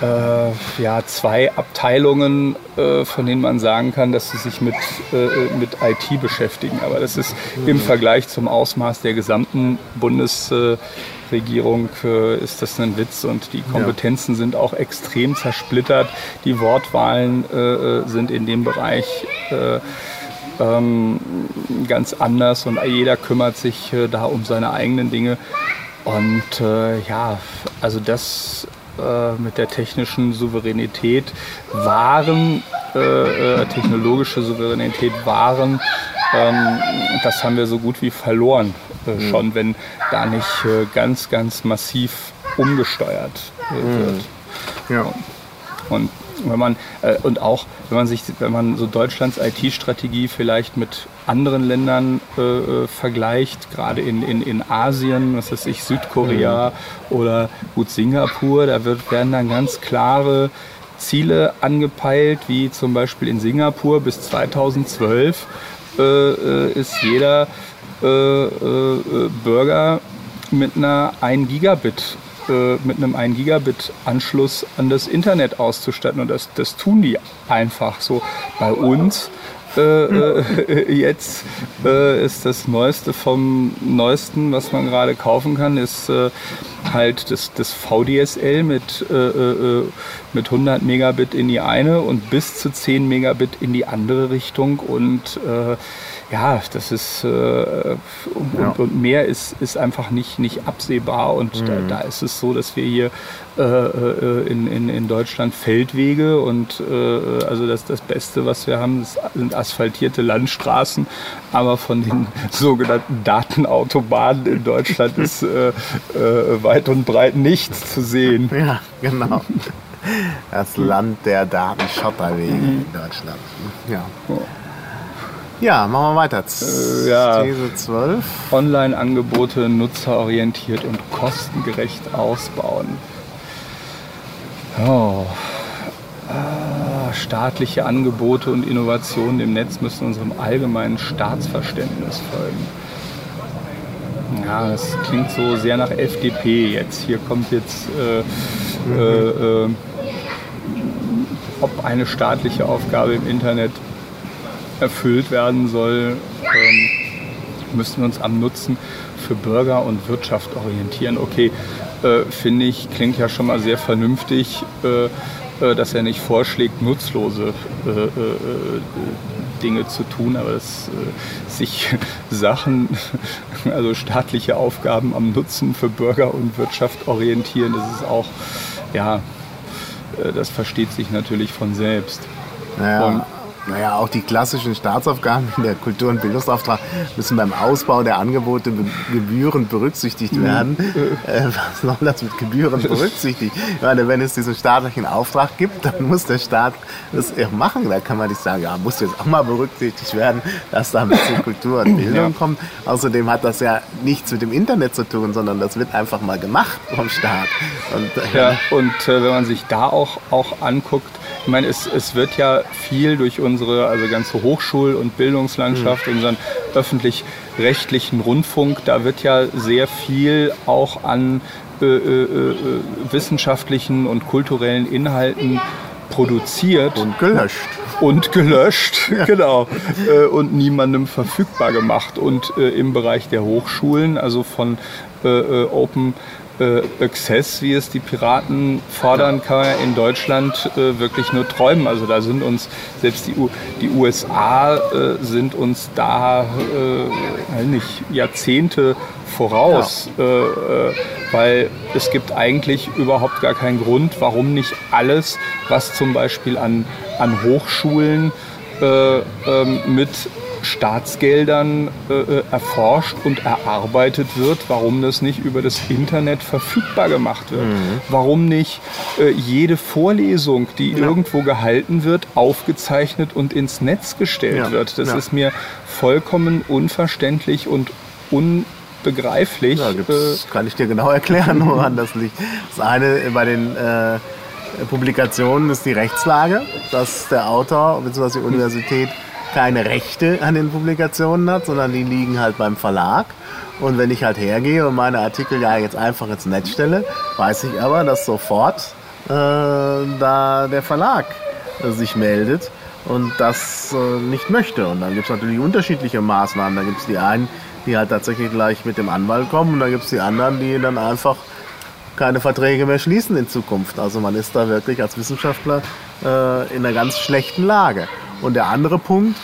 äh, ja, zwei Abteilungen, äh, von denen man sagen kann, dass sie sich mit, mit IT beschäftigen. Aber das ist im Vergleich zum Ausmaß der gesamten Bundesregierung ist das ein Witz und die Kompetenzen sind auch extrem zersplittert. Die Wortwahlen sind in dem Bereich ähm, ganz anders und jeder kümmert sich äh, da um seine eigenen Dinge. Und äh, ja, also das äh, mit der technischen Souveränität waren, äh, äh, technologische Souveränität waren, ähm, das haben wir so gut wie verloren äh, mhm. schon, wenn da nicht ganz, ganz massiv umgesteuert wird. Mhm. Ja. Und wenn man äh, und auch wenn man sich, wenn man so Deutschlands IT-Strategie vielleicht mit anderen Ländern äh, äh, vergleicht, gerade in, in, in Asien, was weiß ich, Südkorea mhm. oder gut Singapur, da wird, werden dann ganz klare Ziele angepeilt, wie zum Beispiel in Singapur bis 2012 äh, äh, ist jeder äh, Bürger mit einer 1 Gigabit äh, mit einem 1 Gigabit Anschluss an das Internet auszustatten. Und das, das tun die einfach so. Bei uns äh, äh, jetzt äh, ist das Neueste vom Neuesten, was man gerade kaufen kann, ist äh, halt das, das VDSL mit, äh, mit 100 Megabit in die eine und bis zu 10 Megabit in die andere Richtung. Und ja, das ist äh, und, ja. und, mehr ist, ist einfach nicht, nicht absehbar. Und mhm. da, da, ist es so, dass wir hier äh, äh, in, in, in Deutschland Feldwege und äh, also das, das Beste, was wir haben, sind asphaltierte Landstraßen. Aber von den sogenannten Datenautobahnen in Deutschland ist äh, äh, weit und breit nichts zu sehen. Ja, genau. Das Land der Datenschotterwege mhm. in Deutschland. Ja. Oh. Ja, machen wir weiter. Äh, ja. These 12. Online-Angebote nutzerorientiert und kostengerecht ausbauen. Oh. Ah, staatliche Angebote und Innovationen im Netz müssen unserem allgemeinen Staatsverständnis folgen. Ja, das klingt so sehr nach FDP jetzt. Hier kommt jetzt, äh, mhm. äh, äh, ob eine staatliche Aufgabe im Internet erfüllt werden soll, ähm, müssen wir uns am Nutzen für Bürger und Wirtschaft orientieren. Okay, äh, finde ich, klingt ja schon mal sehr vernünftig, äh, äh dass er nicht vorschlägt, nutzlose äh, äh, Dinge zu tun, aber dass sich Sachen, also staatliche Aufgaben am Nutzen für Bürger und Wirtschaft orientieren, das ist auch, ja, das versteht sich natürlich von selbst. Naja. Und naja, auch die klassischen Staatsaufgaben in der Kultur- und Bildungsauftrag müssen beim Ausbau der Angebote gebührend berücksichtigt mhm. werden. Äh, was soll das mit Gebühren berücksichtigt? Ich meine, wenn es diesen staatlichen Auftrag gibt, dann muss der Staat das machen. Da kann man nicht sagen, ja, muss jetzt auch mal berücksichtigt werden, dass da ein bisschen Kultur und Bildung ja. kommt. Außerdem hat das ja nichts mit dem Internet zu tun, sondern das wird einfach mal gemacht vom Staat. Und, äh, ja, und äh, wenn man sich da auch, auch anguckt, ich meine, es, es wird ja viel durch unsere also ganze Hochschul- und Bildungslandschaft, mhm. unseren öffentlich-rechtlichen Rundfunk, da wird ja sehr viel auch an äh, äh, äh, wissenschaftlichen und kulturellen Inhalten produziert. Und gelöscht. Und gelöscht, ja. genau. Äh, und niemandem verfügbar gemacht. Und äh, im Bereich der Hochschulen, also von äh, Open äh, Access, wie es die Piraten fordern, kann man in Deutschland äh, wirklich nur träumen. Also da sind uns, selbst die, U die USA äh, sind uns da äh, nicht Jahrzehnte voraus, ja. Äh, äh, weil es gibt eigentlich überhaupt gar keinen Grund, warum nicht alles, was zum Beispiel an, an Hochschulen ähm, mit Staatsgeldern äh, äh, erforscht und erarbeitet wird, warum das nicht über das Internet verfügbar gemacht wird. Mhm. Warum nicht äh, jede Vorlesung, die ja. irgendwo gehalten wird, aufgezeichnet und ins Netz gestellt ja. wird. Das ja. ist mir vollkommen unverständlich und unbegreiflich. Ja, äh, kann ich dir genau erklären, woran das liegt. Das eine bei den äh, Publikationen ist die Rechtslage, dass der Autor bzw. die Universität keine Rechte an den Publikationen hat, sondern die liegen halt beim Verlag. Und wenn ich halt hergehe und meine Artikel ja jetzt einfach ins Netz stelle, weiß ich aber, dass sofort äh, da der Verlag äh, sich meldet und das äh, nicht möchte. Und dann gibt es natürlich unterschiedliche Maßnahmen. Da gibt es die einen, die halt tatsächlich gleich mit dem Anwalt kommen und dann gibt es die anderen, die dann einfach keine Verträge mehr schließen in Zukunft. Also man ist da wirklich als Wissenschaftler äh, in einer ganz schlechten Lage. Und der andere Punkt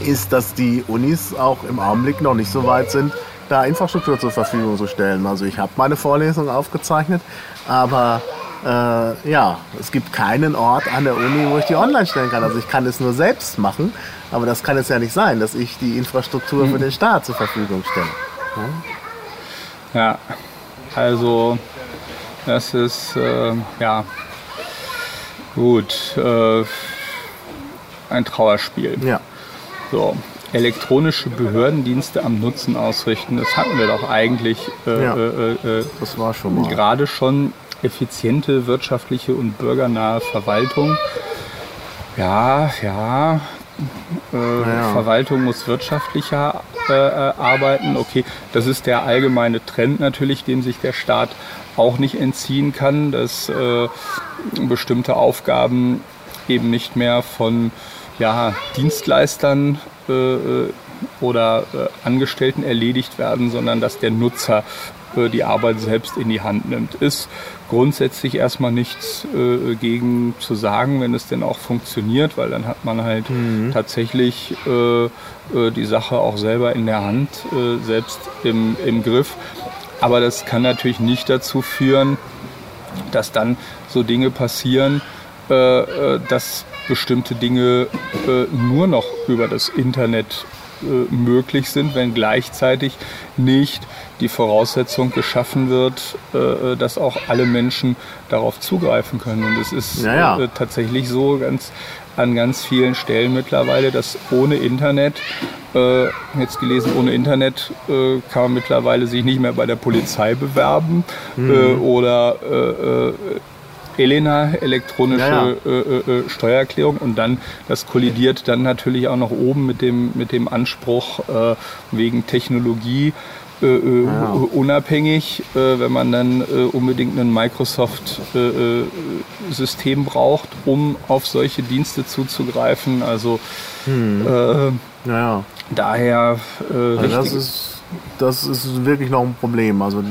ist, dass die Unis auch im Augenblick noch nicht so weit sind, da Infrastruktur zur Verfügung zu stellen. Also ich habe meine Vorlesung aufgezeichnet, aber äh, ja, es gibt keinen Ort an der Uni, wo ich die online stellen kann. Also ich kann es nur selbst machen, aber das kann es ja nicht sein, dass ich die Infrastruktur für den Staat zur Verfügung stelle. Ja, ja also das ist äh, ja gut. Äh, ein Trauerspiel. Ja. So, elektronische Behördendienste am Nutzen ausrichten, das hatten wir doch eigentlich äh, ja, äh, äh, das war schon mal. gerade schon effiziente wirtschaftliche und bürgernahe Verwaltung. Ja, ja, äh, ja. Verwaltung muss wirtschaftlicher äh, arbeiten. Okay, das ist der allgemeine Trend natürlich, dem sich der Staat auch nicht entziehen kann, dass äh, bestimmte Aufgaben eben nicht mehr von ja, Dienstleistern äh, äh, oder äh, Angestellten erledigt werden, sondern dass der Nutzer äh, die Arbeit selbst in die Hand nimmt. Ist grundsätzlich erstmal nichts äh, gegen zu sagen, wenn es denn auch funktioniert, weil dann hat man halt mhm. tatsächlich äh, äh, die Sache auch selber in der Hand, äh, selbst im, im Griff. Aber das kann natürlich nicht dazu führen, dass dann so Dinge passieren, äh, äh, dass bestimmte Dinge nur noch über das Internet möglich sind, wenn gleichzeitig nicht die Voraussetzung geschaffen wird, äh, dass auch alle Menschen darauf zugreifen können. Und es ist ja, ja. Äh, tatsächlich so ganz an ganz vielen Stellen mittlerweile, dass ohne Internet, äh, jetzt gelesen, ohne Internet äh, kann man mittlerweile sich nicht mehr bei der Polizei bewerben mhm. äh, oder äh, Elena, elektronische ja, ja. Äh, äh, Steuererklärung und dann, das kollidiert dann natürlich auch noch oben mit dem, mit dem Anspruch äh, wegen Technologie äh, äh, ja. unabhängig, äh, wenn man dann unbedingt ein Microsoft-System braucht, um auf solche Dienste zuzugreifen. Also hm. ja. daher also das ist das ist wirklich noch ein Problem. Also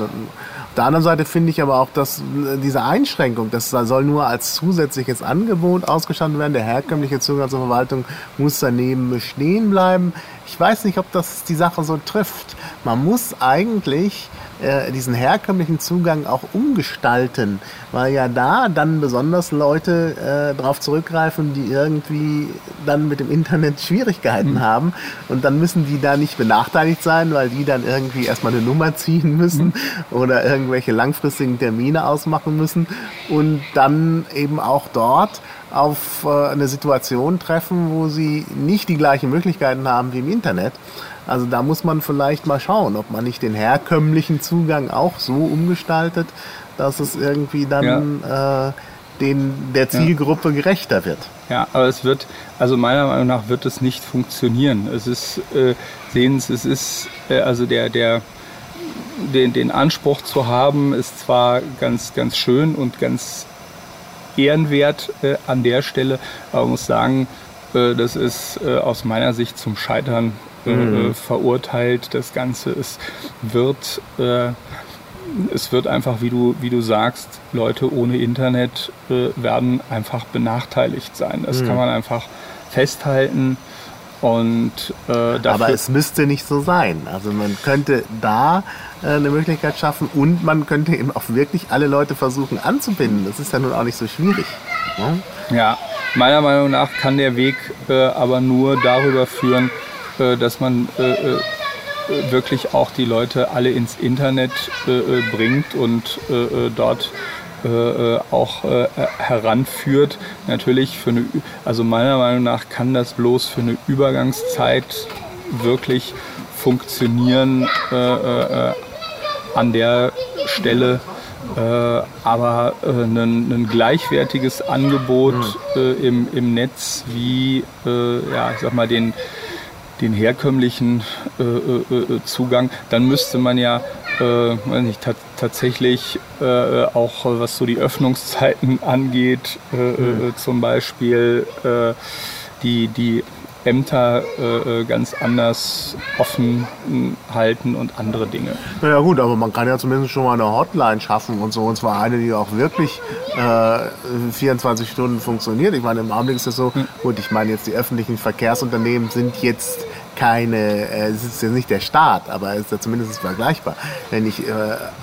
der anderen Seite finde ich aber auch, dass diese Einschränkung, das soll nur als zusätzliches Angebot ausgestattet werden. Der herkömmliche Zugang zur Verwaltung muss daneben bestehen bleiben. Ich weiß nicht, ob das die Sache so trifft. Man muss eigentlich äh, diesen herkömmlichen Zugang auch umgestalten, weil ja da dann besonders Leute äh, darauf zurückgreifen, die irgendwie dann mit dem Internet Schwierigkeiten mhm. haben und dann müssen die da nicht benachteiligt sein, weil die dann irgendwie erstmal eine Nummer ziehen müssen mhm. oder irgendwelche langfristigen Termine ausmachen müssen und dann eben auch dort auf äh, eine Situation treffen, wo sie nicht die gleichen Möglichkeiten haben wie im Internet. Also da muss man vielleicht mal schauen, ob man nicht den herkömmlichen Zugang auch so umgestaltet, dass es irgendwie dann ja. äh, den, der Zielgruppe ja. gerechter wird. Ja, aber es wird, also meiner Meinung nach wird es nicht funktionieren. Es ist, äh, sehen Sie, es ist, äh, also der, der, den, den Anspruch zu haben, ist zwar ganz, ganz schön und ganz ehrenwert äh, an der Stelle, aber man muss sagen, äh, das ist äh, aus meiner Sicht zum Scheitern äh, mhm. verurteilt. Das Ganze es wird äh, es wird einfach, wie du, wie du sagst, Leute ohne Internet äh, werden einfach benachteiligt sein. Das mhm. kann man einfach festhalten. Und, äh, Aber es müsste nicht so sein. Also man könnte da äh, eine Möglichkeit schaffen und man könnte eben auch wirklich alle Leute versuchen anzubinden. Das ist ja nun auch nicht so schwierig. Ne? Ja, meiner Meinung nach kann der Weg äh, aber nur darüber führen, äh, dass man äh, äh, wirklich auch die Leute alle ins Internet bringt und dort auch heranführt. Natürlich für eine, also meiner Meinung nach kann das bloß für eine Übergangszeit wirklich funktionieren an der Stelle. Äh, aber äh, ein, gleichwertiges Angebot mhm. äh, im, im Netz wie, ja, ich sag mal, den, den herkömmlichen äh, äh, äh, Zugang, dann müsste man ja äh, nicht, tatsächlich äh, auch was so die Öffnungszeiten angeht, äh, mhm. zum Beispiel die, die Ämter äh, ganz anders offen halten und andere Dinge. Ja gut, aber man kann ja zumindest schon mal eine Hotline schaffen und so, und zwar eine, die auch wirklich äh, 24 Stunden funktioniert. Ich meine, im Augenblick ist es so, hm. gut, ich meine jetzt die öffentlichen Verkehrsunternehmen sind jetzt keine, äh, es ist ja nicht der Staat, aber es ist ja zumindest vergleichbar. Wenn ich äh,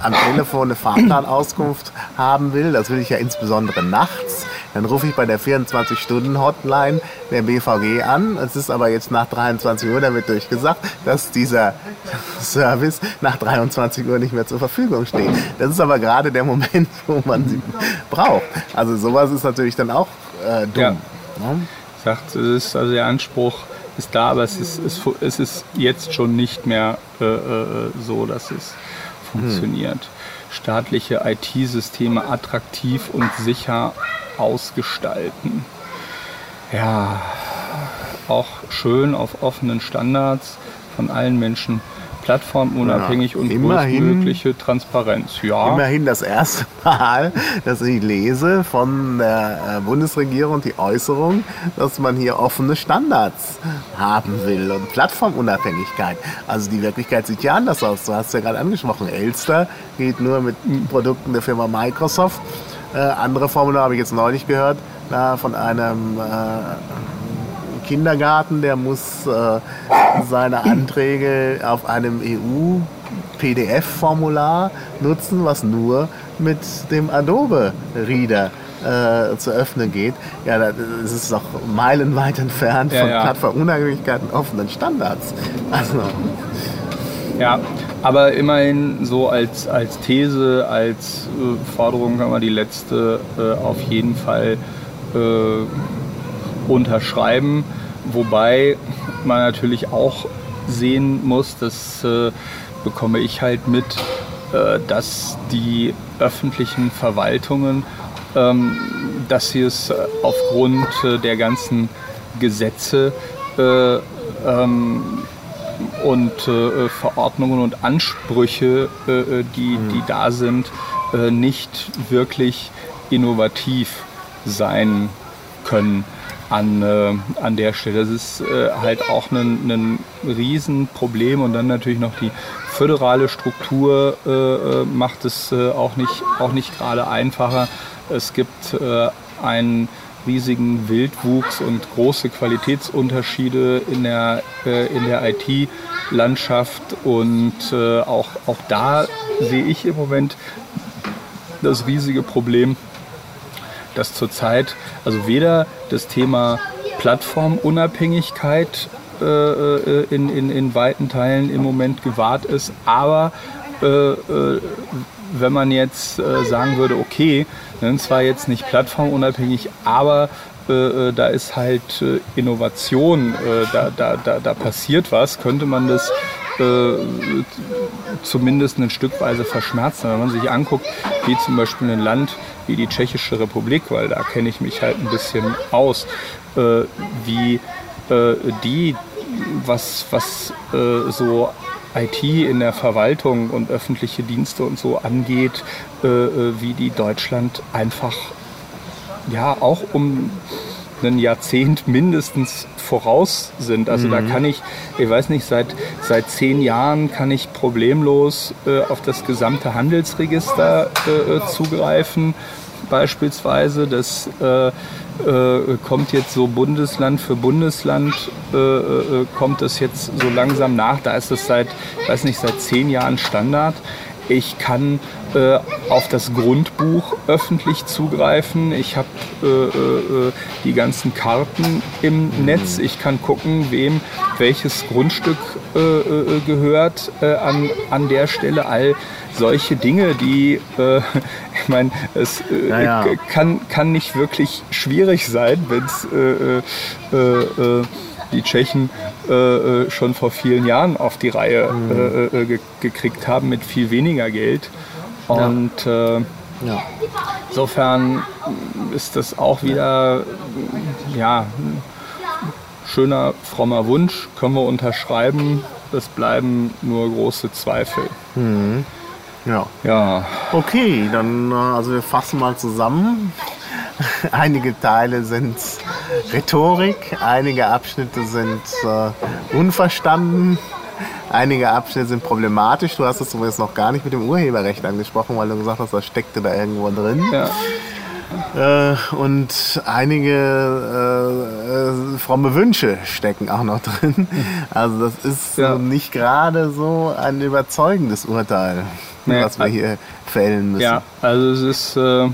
am Telefon eine Fahrplanauskunft haben will, das will ich ja insbesondere nachts, dann rufe ich bei der 24-Stunden-Hotline der BVG an. Es ist aber jetzt nach 23 Uhr damit durchgesagt, dass dieser Service nach 23 Uhr nicht mehr zur Verfügung steht. Das ist aber gerade der Moment, wo man sie braucht. Also sowas ist natürlich dann auch äh, dumm. Ja. Ne? Sagt, es ist also der Anspruch, ist da, aber es ist, es, es ist jetzt schon nicht mehr äh, äh so, dass es funktioniert. Hm. Staatliche IT-Systeme attraktiv und sicher ausgestalten. Ja, auch schön auf offenen Standards von allen Menschen plattformunabhängig Ja, und größtmögliche Transparenz. Ja, Immerhin das erste Mal, dass ich lese von der äh, Bundesregierung die Äußerung, dass man hier offene Standards haben will und Plattformunabhängigkeit. Also die Wirklichkeit sieht ja anders aus. Du hast es ja gerade angesprochen. Elster geht nur mit Produkten der Firma Microsoft. Äh, andere Formulare habe ich jetzt neulich gehört na, von einem äh, Kindergarten, der muss äh, seine Anträge auf einem EU PDF-Formular nutzen, was nur mit dem Adobe Reader äh, zu öffnen geht. Ja, das ist doch meilenweit entfernt Ja, von ja. Plattformunabhängigkeit und offenen Standards. Also, Ja, aber immerhin so als, als These, als äh, Forderung kann man die letzte äh, auf jeden Fall äh, unterschreiben. Wobei man natürlich auch sehen muss, das äh, bekomme ich halt mit, äh, dass die öffentlichen Verwaltungen, ähm, dass sie es äh, aufgrund äh, der ganzen Gesetze äh, ähm, und äh, Verordnungen und Ansprüche, die, die da sind, nicht wirklich innovativ sein können an, äh, an der Stelle. Das ist äh, halt auch ein, ein Riesenproblem und dann natürlich noch die föderale Struktur äh, äh, macht es äh, auch nicht, auch nicht gerade einfacher. Es gibt äh, einen riesigen Wildwuchs und große Qualitätsunterschiede in der, in der IT-Landschaft und auch, auch da sehe ich im Moment das riesige Problem, dass zurzeit also weder das Thema Plattformunabhängigkeit äh, äh, in, in, in weiten Teilen im Moment gewahrt ist, aber äh, äh, wenn man jetzt äh, sagen würde, okay, ne, zwar jetzt nicht plattformunabhängig, aber äh, äh, da ist halt äh, Innovation, da, da, da, da passiert was, könnte man das äh, zumindest ein Stückweise verschmerzen. Wenn man sich anguckt, wie zum Beispiel ein Land wie die Tschechische Republik, weil da kenne ich mich halt ein bisschen aus, äh, wie äh, die, was, was äh, so IT in der Verwaltung und öffentliche Dienste und so angeht, äh, wie die Deutschland einfach ja auch um ein Jahrzehnt mindestens voraus sind. Also da kann ich, ich weiß nicht, seit, seit zehn Jahren kann ich problemlos äh, auf das gesamte Handelsregister äh, äh, zugreifen. Beispielsweise, das äh, äh, kommt jetzt so Bundesland für Bundesland, äh, kommt das jetzt so langsam nach. Da ist es seit, weiß nicht, seit zehn Jahren Standard. Ich kann äh, auf das Grundbuch öffentlich zugreifen. Ich habe äh, äh, die ganzen Karten im Netz. Ich kann gucken, wem welches Grundstück äh, äh, gehört äh, an, an der Stelle. All solche Dinge, die, äh, ich meine, es äh, Ja, ja. k- kann, kann nicht wirklich schwierig sein, wenn es äh, äh, äh, die Tschechen äh, äh, schon vor vielen Jahren auf die Reihe äh, äh, ge gekriegt haben mit viel weniger Geld. Und äh, ja. insofern ist das auch wieder ja, ein schöner, frommer Wunsch, können wir unterschreiben. Es bleiben nur große Zweifel. ja. Ja, Okay, dann äh, also wir fassen mal zusammen. Einige Teile sind Rhetorik, einige Abschnitte sind äh, unverstanden, einige Abschnitte sind problematisch. Du hast es übrigens noch gar nicht mit dem Urheberrecht angesprochen, weil du gesagt hast, das steckte da irgendwo drin. ja. Äh, und einige äh, äh, fromme Wünsche stecken auch noch drin. Also das ist Ja. nicht gerade so ein überzeugendes Urteil, Nee, was wir hier fällen müssen. Ja, also es ist äh,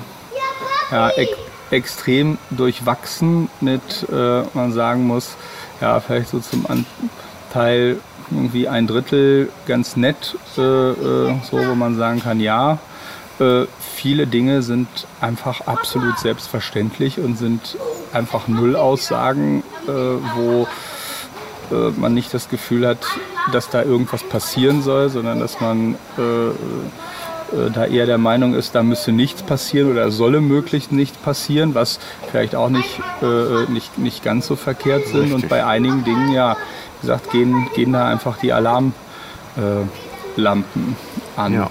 ja, ex extrem durchwachsen mit, äh, man sagen muss, ja, vielleicht so zum Anteil irgendwie ein Drittel ganz nett, äh, äh, so wo man sagen kann, ja, äh, viele Dinge sind einfach absolut selbstverständlich und sind einfach Nullaussagen, äh, wo äh, man nicht das Gefühl hat, dass da irgendwas passieren soll, sondern dass man da eher der Meinung ist, da müsse nichts passieren oder solle möglichst nicht passieren, was vielleicht auch nicht, äh, nicht, nicht ganz so verkehrt sind. Und Richtig. bei einigen Dingen, ja, wie gesagt, gehen, gehen da einfach die Alarmglocken äh, an. Ja.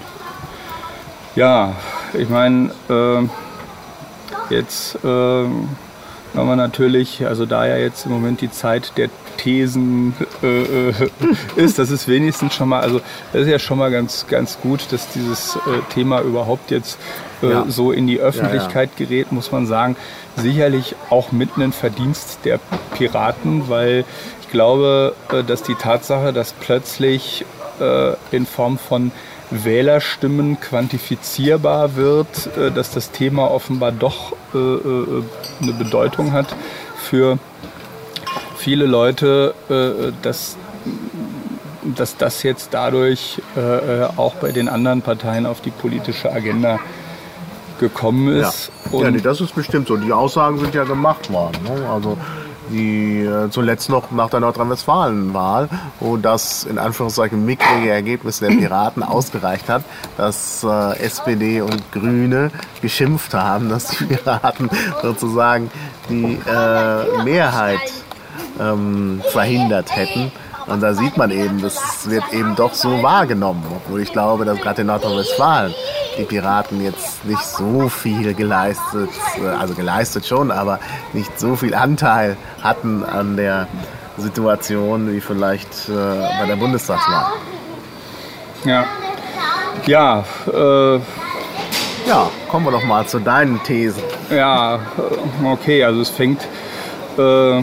Ja, ich meine, äh, jetzt äh, haben wir natürlich, also da ja jetzt im Moment die Zeit der Thesen äh, äh, ist, das ist wenigstens schon mal, also das ist ja schon mal ganz, ganz gut, dass dieses äh, Thema überhaupt jetzt äh, Ja. so in die Öffentlichkeit gerät, muss man sagen. Sicherlich auch mit einem Verdienst der Piraten, weil ich glaube, äh, dass die Tatsache, dass plötzlich äh, in Form von Wählerstimmen quantifizierbar wird, dass das Thema offenbar doch eine Bedeutung hat für viele Leute, äh, dass, dass das jetzt dadurch äh, äh, auch bei den anderen Parteien auf die politische Agenda gekommen Ja. ist. ja, nee, das ist bestimmt so. Die Aussagen sind ja gemacht worden. Ne? Also die äh, zuletzt noch nach der Nordrhein-Westfalen-Wahl, wo das in Anführungszeichen mickrige Ergebnis der Piraten ausgereicht hat, dass äh, SPD und Grüne geschimpft haben, dass die Piraten sozusagen die äh, Mehrheit ähm, verhindert hätten. Und da sieht man eben, das wird eben doch so wahrgenommen. Obwohl ich glaube, dass gerade in Nordrhein-Westfalen die Piraten jetzt nicht so viel geleistet, äh, also geleistet schon, aber nicht so viel Anteil hatten an der Situation wie vielleicht äh, bei der Bundestagswahl. Ja, ja, äh, Ja, kommen wir doch mal zu deinen Thesen. ja, äh, okay, also es fängt äh,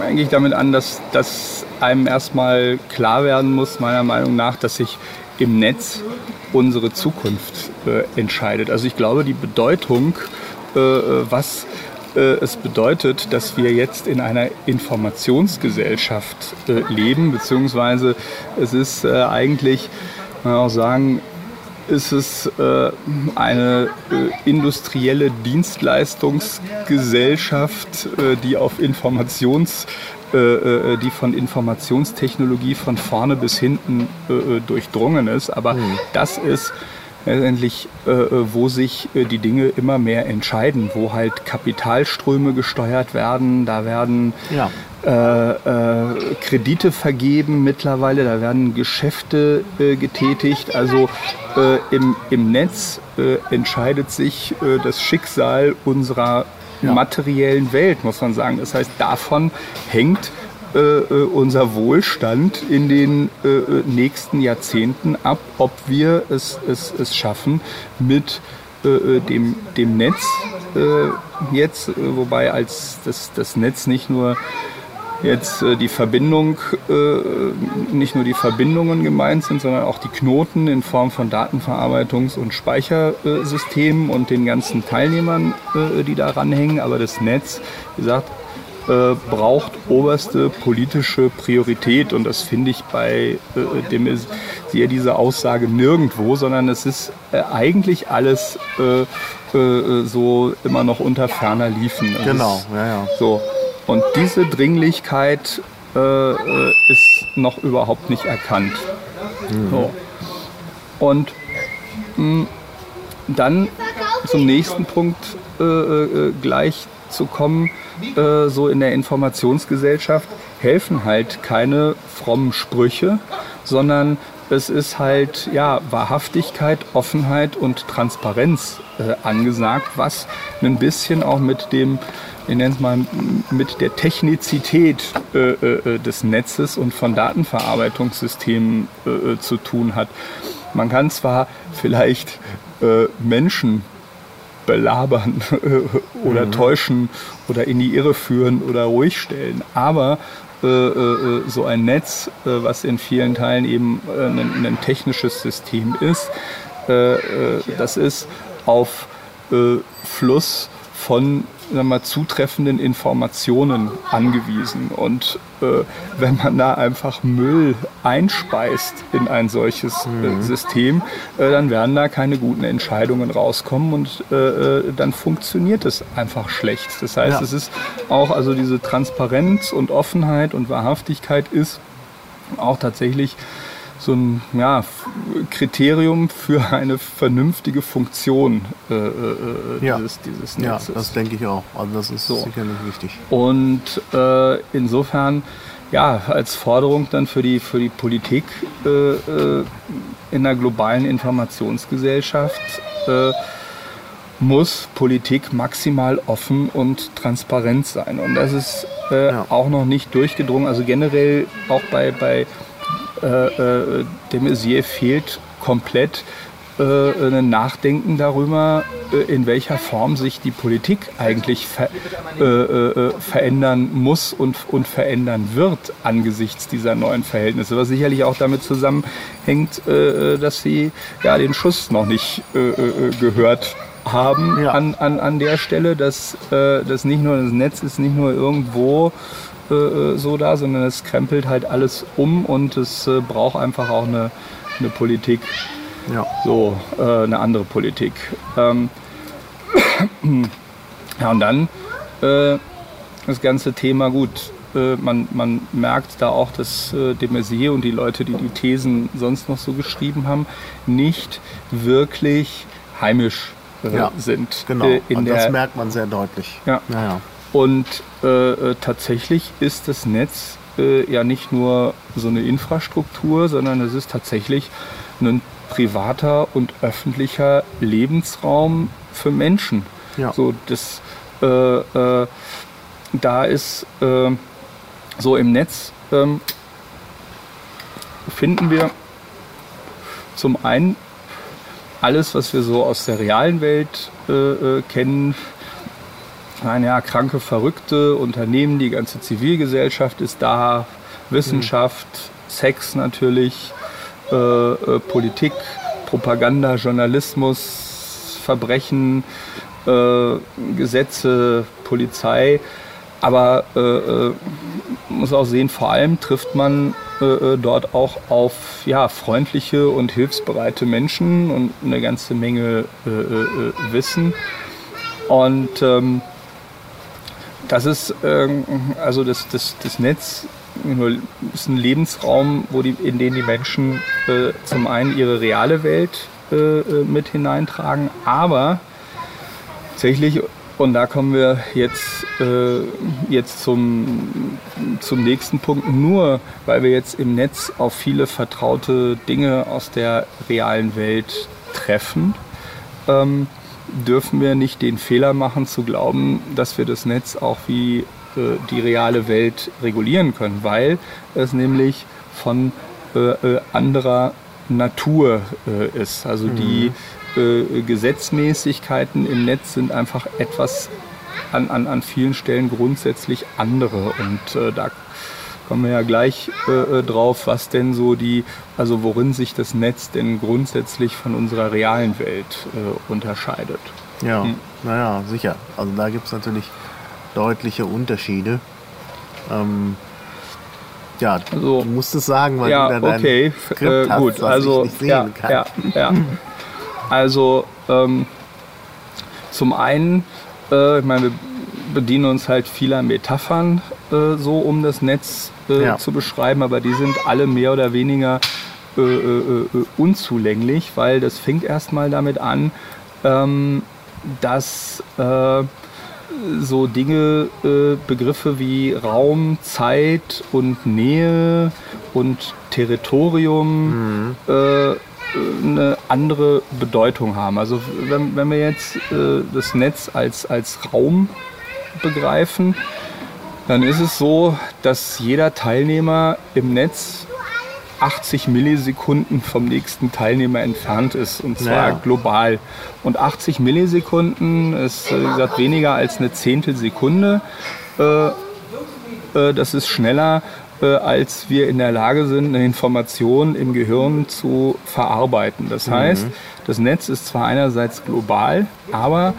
eigentlich damit an, dass, dass einem erstmal klar werden muss, meiner Meinung nach, dass sich im Netz unsere Zukunft äh, entscheidet. Also ich glaube, die Bedeutung, äh, was äh, es bedeutet, dass wir jetzt in einer Informationsgesellschaft äh, leben, beziehungsweise es ist äh, eigentlich, man kann auch sagen, ist es äh, eine äh, industrielle Dienstleistungsgesellschaft, äh, die auf Informations die von Informationstechnologie von vorne bis hinten durchdrungen ist. Aber das ist letztendlich, äh, äh, wo sich äh, die Dinge immer mehr entscheiden, wo halt Kapitalströme gesteuert werden, da werden Ja. äh, äh, Kredite vergeben mittlerweile, da werden Geschäfte äh, getätigt. Also im, im Netz entscheidet sich das Schicksal unserer Ja. materiellen Welt, muss man sagen. Das heißt, davon hängt äh, äh, unser Wohlstand in den äh, äh, nächsten Jahrzehnten ab, ob wir es, es, es schaffen, mit äh, äh, dem, dem Netz jetzt, wobei als das, das Netz nicht nur jetzt die Verbindung, nicht nur die Verbindungen gemeint sind, sondern auch die Knoten in Form von Datenverarbeitungs- und Speichersystemen und den ganzen Teilnehmern, die da ranhängen. Aber das Netz, wie gesagt, äh, braucht oberste politische Priorität und das finde ich bei äh, dem ist sehe diese Aussage nirgendwo, sondern es ist äh, eigentlich alles äh, äh, so immer noch unter ferner Liefen. Es Genau, ja, ja. so, und diese Dringlichkeit äh, ist noch überhaupt nicht erkannt. So. Und mh, dann zum nächsten Punkt gleich zu kommen, äh, so in der Informationsgesellschaft helfen halt keine frommen Sprüche, sondern es ist halt ja Wahrhaftigkeit, Offenheit und Transparenz äh, angesagt, was ein bisschen auch mit dem ich nenne es mal, mit der Technizität äh, äh, des Netzes und von Datenverarbeitungssystemen äh, äh, zu tun hat. Man kann zwar vielleicht äh, Menschen belabern äh, oder täuschen oder in die Irre führen oder ruhig stellen, aber äh, äh, so ein Netz, äh, was in vielen Teilen eben äh, ein, ein technisches System ist, äh, äh, das ist auf äh, Fluss von sagen mal, zutreffenden Informationen angewiesen. Und äh, wenn man da einfach Müll einspeist in ein solches äh, System, äh, dann werden da keine guten Entscheidungen rauskommen und äh, äh, dann funktioniert es einfach schlecht. Das heißt, Ja. es ist auch, also diese Transparenz und Offenheit und Wahrhaftigkeit ist auch tatsächlich so ein ja, Kriterium für eine vernünftige Funktion äh, äh, äh, Ja. dieses, dieses Ja, Netzes. das denke ich auch. Also das ist So. sicherlich wichtig. Und äh, insofern ja, als Forderung dann für die, für die Politik äh, in der globalen Informationsgesellschaft muss Politik maximal offen und transparent sein. Und das ist ja. auch noch nicht durchgedrungen. Also generell auch bei, bei äh, äh, de Maizière fehlt komplett äh, ein Nachdenken darüber, äh, in welcher Form sich die Politik eigentlich ver äh, äh, verändern muss und, und verändern wird angesichts dieser neuen Verhältnisse. Was sicherlich auch damit zusammenhängt, äh, dass sie ja den Schuss noch nicht äh, gehört haben ja. an, an, an der Stelle, dass das nicht nur das Netz ist nicht nur irgendwo so da, sondern es krempelt halt alles um und es braucht einfach auch eine, eine Politik, ja. So, äh, eine andere Politik. Ähm, ja, und dann äh, das ganze Thema, gut, äh, man, man merkt da auch, dass äh, de Maizière und die Leute, die die Thesen sonst noch so geschrieben haben, nicht wirklich heimisch äh, ja, sind. Genau, äh, in der, das merkt man sehr deutlich. Ja. ja, Und äh, tatsächlich ist das Netz ja nicht nur so eine Infrastruktur, sondern es ist tatsächlich ein privater und öffentlicher Lebensraum für Menschen. Ja. So, das, äh, äh, da ist äh, so im Netz ähm, finden wir zum einen alles, was wir so aus der realen Welt äh, äh, kennen. Naja, kranke, verrückte Unternehmen, die ganze Zivilgesellschaft ist da, Wissenschaft, mhm. Sex natürlich, äh, äh, Politik, Propaganda, Journalismus, Verbrechen, äh, Gesetze, Polizei. Aber äh, äh muss auch sehen, vor allem trifft man äh, dort auch auf ja, freundliche und hilfsbereite Menschen und eine ganze Menge Wissen. Und ähm, das ist ähm, also das, das, das Netz ist ein Lebensraum, wo die, in den die Menschen äh, zum einen ihre reale Welt äh, äh, mit hineintragen, aber tatsächlich, und da kommen wir jetzt, äh, jetzt zum, zum nächsten Punkt, nur weil wir jetzt im Netz auf viele vertraute Dinge aus der realen Welt treffen, ähm, dürfen wir nicht den Fehler machen zu glauben, dass wir das Netz auch wie äh, die reale Welt regulieren können, weil es nämlich von äh, äh anderer Natur äh, ist. Also mhm. die äh, Gesetzmäßigkeiten im Netz sind einfach etwas an, an, an vielen Stellen grundsätzlich andere. Und äh, da kommen wir ja gleich drauf, was denn so die, also worin sich das Netz denn grundsätzlich von unserer realen Welt unterscheidet. Ja, hm. naja, sicher. Also da gibt es natürlich deutliche Unterschiede. Ähm, ja, also, du musst es sagen, weil ja, du da okay, Skript äh, hast, gut, also ja, ja, ja, Also ähm, zum einen, äh, ich meine, wir bedienen uns halt vieler Metaphern äh, so, um das Netz äh, ja. zu beschreiben, aber die sind alle mehr oder weniger äh, äh, unzulänglich, weil das fängt erstmal damit an, ähm, dass so Dinge, äh, Begriffe wie Raum, Zeit und Nähe und Territorium mhm. äh, eine andere Bedeutung haben. Also wenn, wenn wir jetzt äh, das Netz als, als Raum begreifen, dann ist es so, dass jeder Teilnehmer im Netz 80 Millisekunden vom nächsten Teilnehmer entfernt ist und zwar naja. global. Und 80 Millisekunden ist wie gesagt weniger als eine Zehntelsekunde. Äh, äh, das ist schneller, äh, als wir in der Lage sind, eine Information im Gehirn zu verarbeiten. Das mhm. heißt, das Netz ist zwar einerseits global, aber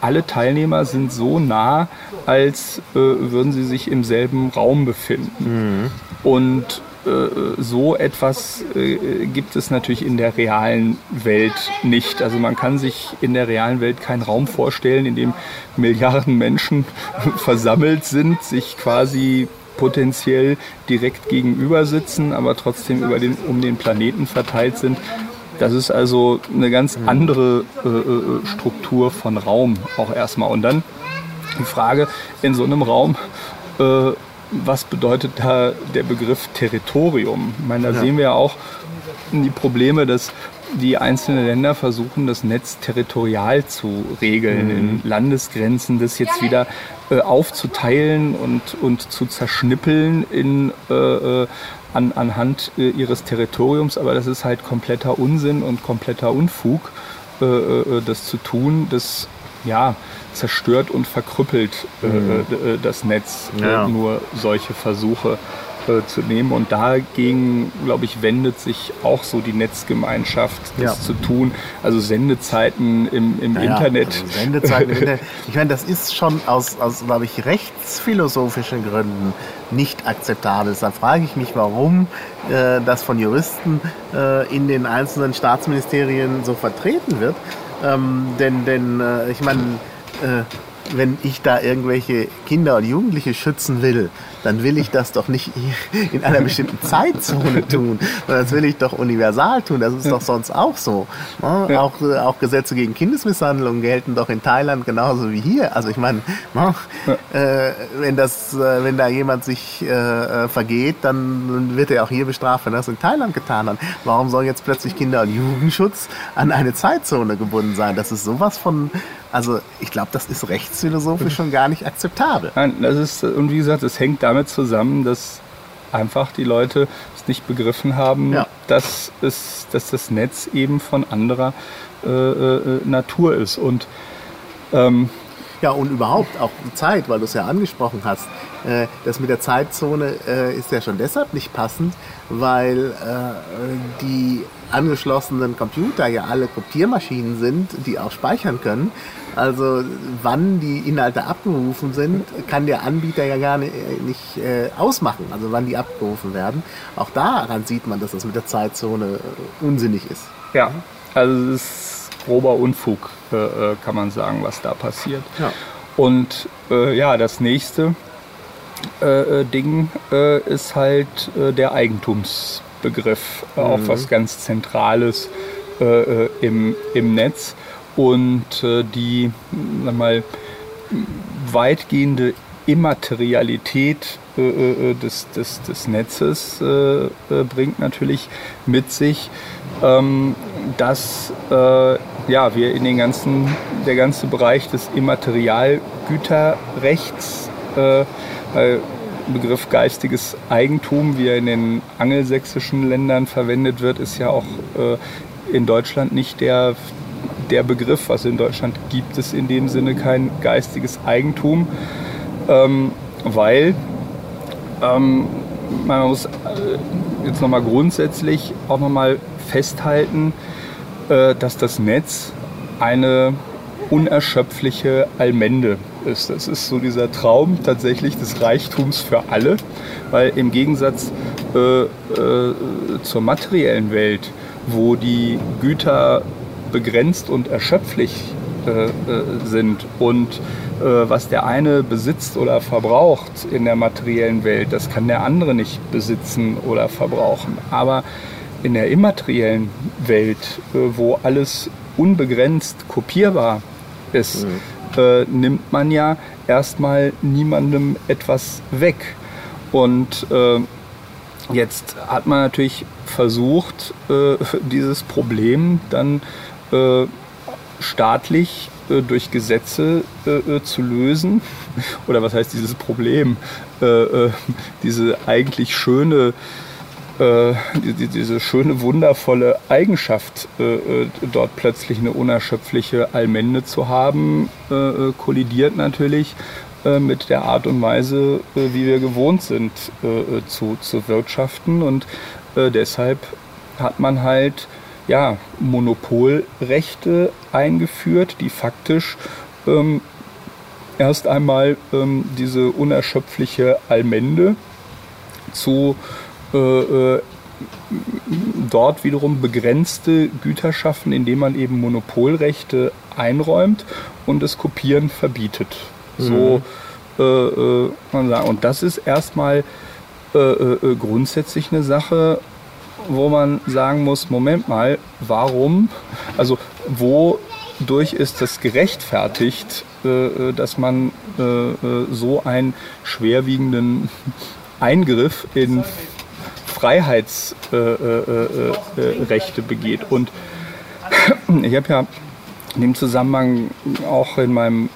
alle Teilnehmer sind so nah, als äh, würden sie sich im selben Raum befinden. Mhm. Und äh, so etwas äh, gibt es natürlich in der realen Welt nicht. Also man kann sich in der realen Welt keinen Raum vorstellen, in dem Milliarden Menschen versammelt sind, sich quasi potenziell direkt gegenüber sitzen, aber trotzdem über den, um den Planeten verteilt sind. Das ist also eine ganz mhm. andere äh, äh, Struktur von Raum auch erstmal. Und dann die Frage, in so einem Raum äh, was bedeutet da der Begriff Territorium? Ich meine, da Ja. sehen wir ja auch die Probleme, dass die einzelnen Länder versuchen, das Netz territorial zu regeln, in Landesgrenzen das jetzt wieder äh, aufzuteilen und, und zu zerschnippeln in, äh, äh, an, anhand äh, ihres Territoriums. Aber das ist halt kompletter Unsinn und kompletter Unfug, äh, äh, das zu tun. Das ja, zerstört und verkrüppelt äh, äh, äh, das Netz, Ja. äh, nur solche Versuche äh, zu nehmen. Und dagegen, glaube ich, wendet sich auch so die Netzgemeinschaft, das Ja. zu tun. Also Sendezeiten im, im Naja, Internet. also Sendezeiten im Internet. Ich meine, das ist schon aus, aus glaube ich, rechtsphilosophischen Gründen nicht akzeptabel. Deshalb frage ich mich, warum äh, das von Juristen äh, in den einzelnen Staatsministerien so vertreten wird. Ähm, denn denn äh, ich meine, äh, wenn ich da irgendwelche Kinder und Jugendliche schützen will, dann will ich das doch nicht in einer bestimmten Zeitzone tun, sondern das will ich doch universal tun. Das ist doch sonst auch so. Ne? Auch, äh, auch Gesetze gegen Kindesmisshandlung gelten doch in Thailand genauso wie hier. Also ich meine, ne? äh, wenn, das, äh, wenn da jemand sich äh, vergeht, dann wird er auch hier bestraft, wenn er das in Thailand getan hat. Warum soll jetzt plötzlich Kinder- und Jugendschutz an eine Zeitzone gebunden sein? Das ist sowas von, also ich glaube, das ist rechtsphilosophisch schon gar nicht akzeptabel. Nein, das ist, und wie gesagt, es hängt damit zusammen, dass einfach die Leute es nicht begriffen haben, Ja. dass, es, dass das Netz eben von anderer äh, äh, Natur ist. Und ähm, Ja, und überhaupt auch die Zeit, weil du es ja angesprochen hast. Äh, das mit der Zeitzone äh, ist ja schon deshalb nicht passend, weil äh, die angeschlossenen Computer ja alle Kopiermaschinen sind, die auch speichern können. Also wann die Inhalte abgerufen sind, kann der Anbieter ja gar nicht, nicht äh, ausmachen, also wann die abgerufen werden. Auch daran sieht man, dass das mit der Zeitzone äh, unsinnig ist. ja, also es ist grober Unfug, äh, äh, kann man sagen, was da passiert. Ja. Und äh, ja, das nächste äh, äh, Ding äh, ist halt äh, der Eigentumsbegriff, äh, auch was ganz Zentrales äh, im, im Netz. Und die sag mal, weitgehende Immaterialität des, des, des Netzes bringt natürlich mit sich, ähm, dass ja, wir in den ganzen, der ganze Bereich des Immaterialgüterrechts, Begriff geistiges Eigentum, wie er in den angelsächsischen Ländern verwendet wird, ist ja auch äh, in Deutschland nicht der, der Begriff. Also in Deutschland gibt es in dem Sinne kein geistiges Eigentum, ähm, weil ähm, man muss äh, jetzt nochmal grundsätzlich auch nochmal festhalten, äh, dass das Netz eine unerschöpfliche Allmende ist. Das ist so dieser Traum tatsächlich des Reichtums für alle, weil im Gegensatz äh, äh, zur materiellen Welt, wo die Güter begrenzt und erschöpflich äh, äh, sind und äh, was der eine besitzt oder verbraucht in der materiellen Welt, das kann der andere nicht besitzen oder verbrauchen. Aber in der immateriellen Welt, äh, wo alles unbegrenzt kopierbar ist, äh, nimmt man ja erstmal niemandem etwas weg. Und äh, jetzt hat man natürlich versucht, äh, dieses Problem dann äh, staatlich äh, durch Gesetze äh, äh, zu lösen. Oder was heißt dieses Problem? Äh, äh, diese eigentlich schöne äh, die, die, diese schöne, wundervolle Eigenschaft, äh, äh, dort plötzlich eine unerschöpfliche Allmende zu haben, äh, äh, kollidiert natürlich äh, mit der Art und Weise, wie wir gewohnt sind zu, zu wirtschaften. Und deshalb hat man halt ja, Monopolrechte eingeführt, die faktisch ähm, erst einmal ähm, diese unerschöpfliche Allmende zu äh, äh, dort wiederum begrenzte Güter schaffen, indem man eben Monopolrechte einräumt und das Kopieren verbietet. So äh, äh, man sagen. Und das ist erstmal äh, äh, grundsätzlich eine Sache, wo man sagen muss, Moment mal, warum, also wodurch ist das gerechtfertigt, äh, äh, dass man äh, äh so einen schwerwiegenden Eingriff in Freiheitsrechte begeht. Und ich habe ja in dem Zusammenhang auch in meinem,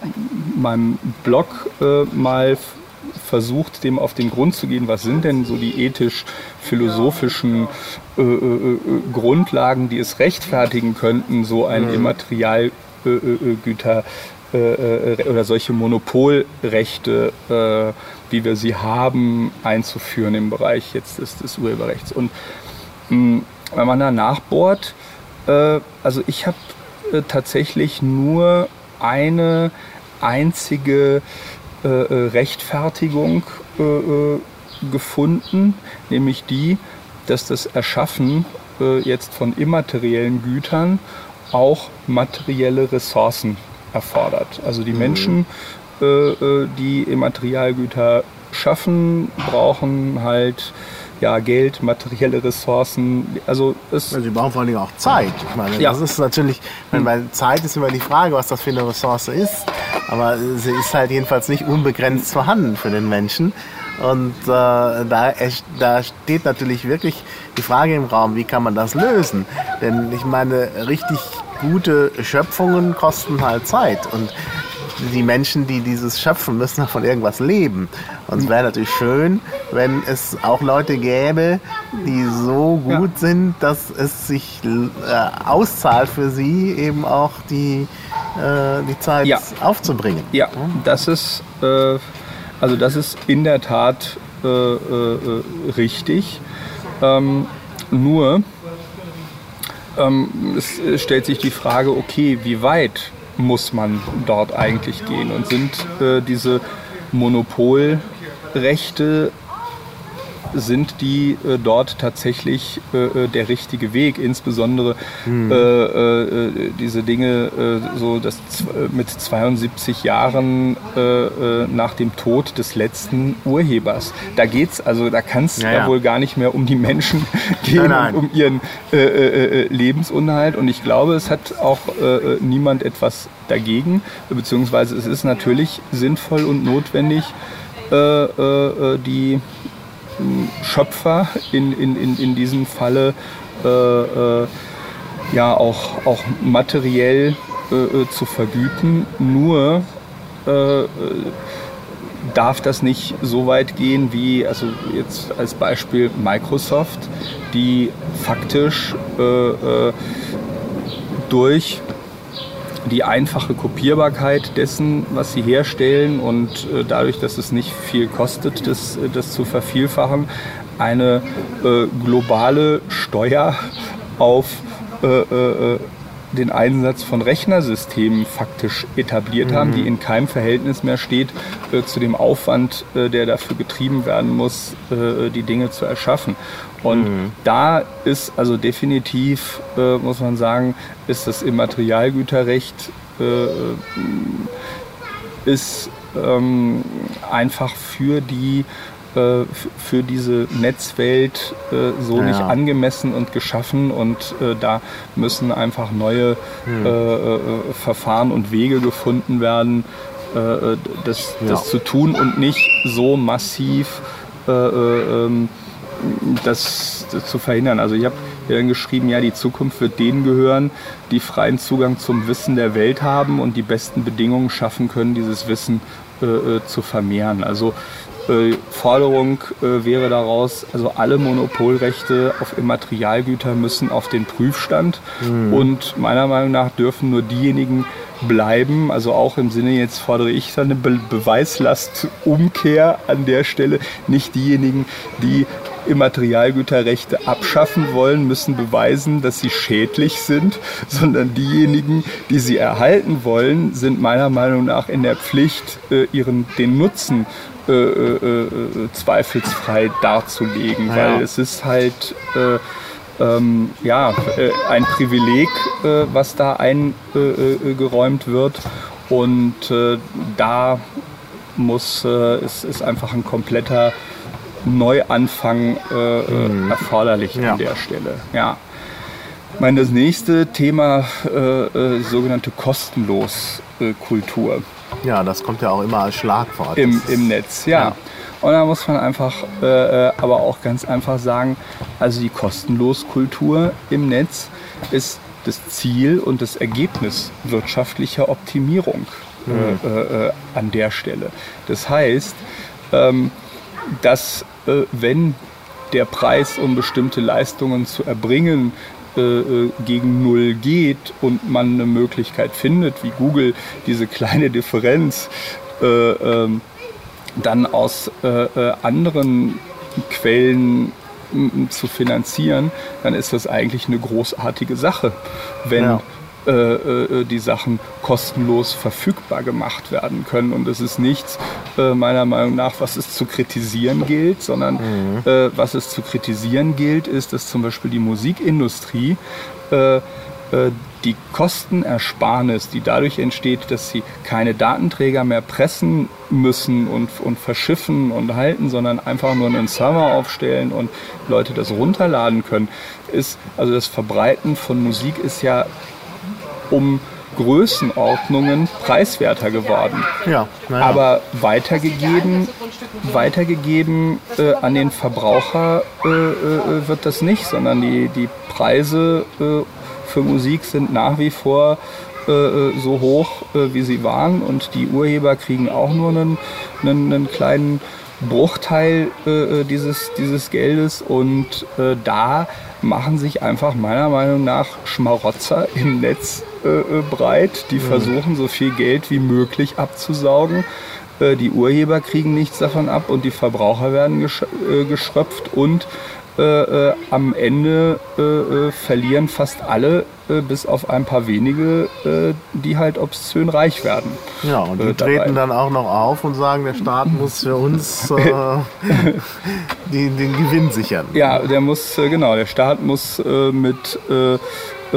meinem Blog äh, mal versucht, dem auf den Grund zu gehen, was sind denn so die ethisch-philosophischen äh, äh, Grundlagen, die es rechtfertigen könnten, so ein mhm. Immaterialgüter oder solche Monopolrechte, wie wir sie haben, einzuführen im Bereich jetzt des, des Urheberrechts. Und mh, wenn man da nachbohrt, also ich habe tatsächlich nur eine einzige äh, äh, Rechtfertigung äh, äh, gefunden, nämlich die, dass das Erschaffen äh, jetzt von immateriellen Gütern auch materielle Ressourcen erfordert. Also die mhm. Menschen, äh, die Immaterialgüter schaffen, brauchen halt ja, Geld, materielle Ressourcen. Also es sie brauchen vor allen Dingen auch Zeit. Ich meine, ja. das ist natürlich, meine, weil Zeit ist immer die Frage, was das für eine Ressource ist. Aber sie ist halt jedenfalls nicht unbegrenzt vorhanden für den Menschen. Und äh, da, da steht natürlich wirklich die Frage im Raum, wie kann man das lösen? Denn ich meine, richtig gute Schöpfungen kosten halt Zeit. Und die Menschen, die dieses schöpfen, müssen von irgendwas leben. Und es wäre natürlich schön, wenn es auch Leute gäbe, die so gut ja. sind, dass es sich äh, auszahlt für sie, eben auch die, äh, die Zeit ja. aufzubringen. Ja, das ist, äh, also das ist in der Tat äh, äh, richtig. Ähm, nur ähm, es stellt sich die Frage, okay, wie weit muss man dort eigentlich gehen? Und sind äh, diese Monopolrechte sind die äh, dort tatsächlich äh, äh der richtige Weg. Insbesondere mhm. äh, äh, diese Dinge, äh, so dass mit 72 Jahren nach dem Tod des letzten Urhebers. Da geht's, also da kann es ja, ja. wohl gar nicht mehr um die Menschen gehen, nein, nein. um ihren Lebensunterhalt. Und ich glaube, es hat auch niemand etwas dagegen, beziehungsweise es ist natürlich sinnvoll und notwendig, die Schöpfer in, in, in, in diesem Falle äh, äh, ja auch, auch materiell äh, äh zu vergüten. Nur äh, äh, darf das nicht so weit gehen wie, also jetzt als Beispiel Microsoft, die faktisch durch die einfache Kopierbarkeit dessen, was sie herstellen und äh, dadurch, dass es nicht viel kostet, das, äh, das zu vervielfachen, eine äh, globale Steuer auf äh, äh, den Einsatz von Rechnersystemen faktisch etabliert mhm. haben, die in keinem Verhältnis mehr steht äh, zu dem Aufwand, der dafür getrieben werden muss, die Dinge zu erschaffen. Und mhm. da ist also definitiv, äh, muss man sagen, ist das Immaterialgüterrecht äh, ist ähm, einfach für die äh, für diese Netzwelt äh, so ja. nicht angemessen und geschaffen und äh, da müssen einfach neue mhm. Verfahren und Wege gefunden werden, das, ja. das zu tun und nicht so massiv ähm, das, das zu verhindern. Also ich habe dann geschrieben, ja, die Zukunft wird denen gehören, die freien Zugang zum Wissen der Welt haben und die besten Bedingungen schaffen können, dieses Wissen äh, äh zu vermehren. Also äh, Forderung äh, wäre daraus, also alle Monopolrechte auf Immaterialgüter müssen auf den Prüfstand mhm. und meiner Meinung nach dürfen nur diejenigen bleiben, also auch im Sinne, jetzt fordere ich eine Be Beweislastumkehr an der Stelle, nicht diejenigen, die Immaterialgüterrechte abschaffen wollen, müssen beweisen, dass sie schädlich sind, sondern diejenigen, die sie erhalten wollen, sind meiner Meinung nach in der Pflicht, äh, ihren, den Nutzen äh, äh, zweifelsfrei darzulegen, ja. weil es ist halt ähm, ja, ein Privileg, was da eingeräumt wird und da muss, es ist einfach ein kompletter Neuanfang äh, äh, mhm. erforderlich ja. an der Stelle. Ja. Ich meine, das nächste Thema, äh, äh, sogenannte kostenlos Kultur. Ja, das kommt ja auch immer als Schlagwort. im, im Netz, ja. ja. Und da muss man einfach, äh, äh, aber auch ganz einfach sagen, also die Kostenloskultur im Netz ist das Ziel und das Ergebnis wirtschaftlicher Optimierung äh, äh, äh, an der Stelle. Das heißt, ähm, dass äh, wenn der Preis, um bestimmte Leistungen zu erbringen, äh, äh, gegen Null geht und man eine Möglichkeit findet, wie Google diese kleine Differenz äh, ähm, dann aus äh, äh, anderen Quellen zu finanzieren, dann ist das eigentlich eine großartige Sache, wenn Ja. Äh, äh, die Sachen kostenlos verfügbar gemacht werden können. Und es ist nichts, äh, meiner Meinung nach, was es zu kritisieren gilt, sondern äh, was es zu kritisieren gilt, ist, dass zum Beispiel die Musikindustrie äh, äh, die Kostenersparnis, die dadurch entsteht, dass sie keine Datenträger mehr pressen müssen und, und verschiffen und halten, sondern einfach nur einen Server aufstellen und Leute das runterladen können, ist, also das Verbreiten von Musik ist ja um Größenordnungen preiswerter geworden. Ja, naja. Aber weitergegeben, weitergegeben äh, an den Verbraucher äh, äh, wird das nicht, sondern die, die Preise äh, für Musik sind nach wie vor äh, äh, so hoch, äh, wie sie waren und die Urheber kriegen auch nur einen, einen, einen kleinen Bruchteil äh, äh, dieses, dieses Geldes und äh, da machen sich einfach meiner Meinung nach Schmarotzer im Netz äh, äh, breit, die versuchen so viel Geld wie möglich abzusaugen. Äh, die Urheber kriegen nichts davon ab und die Verbraucher werden gesch äh, geschröpft und äh, äh, am Ende verlieren fast alle, äh, bis auf ein paar wenige, äh, die halt obszön reich werden. Ja, und die äh, treten dann auch noch auf und sagen, der Staat muss für uns äh, die, den Gewinn sichern. Ja, der muss, genau, der Staat muss mit, äh,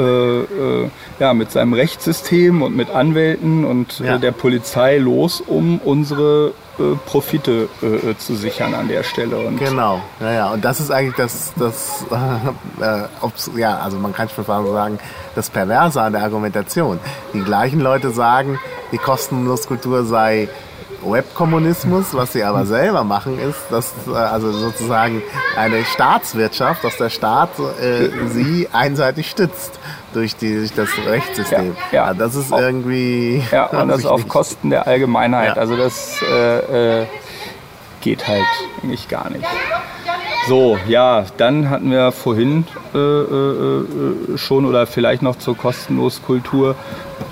äh, ja, mit seinem Rechtssystem und mit Anwälten und Ja. äh, der Polizei los, um unsere Profite zu sichern an der Stelle. Und Genau, ja, ja. Und das ist eigentlich das, das ja, also man kann schon sagen, das Perverse an der Argumentation. Die gleichen Leute sagen, die Kostenloskultur sei Webkommunismus, was sie aber selber machen, ist, dass äh, also sozusagen eine Staatswirtschaft, dass der Staat äh, sie einseitig stützt durch, die, durch das Rechtssystem. Ja, ja. das ist irgendwie. Ja, und das auf nicht. Kosten der Allgemeinheit. Ja. Also das äh, äh, geht halt eigentlich gar nicht. So, ja, dann hatten wir vorhin äh, äh, äh, schon oder vielleicht noch zur Kostenloskultur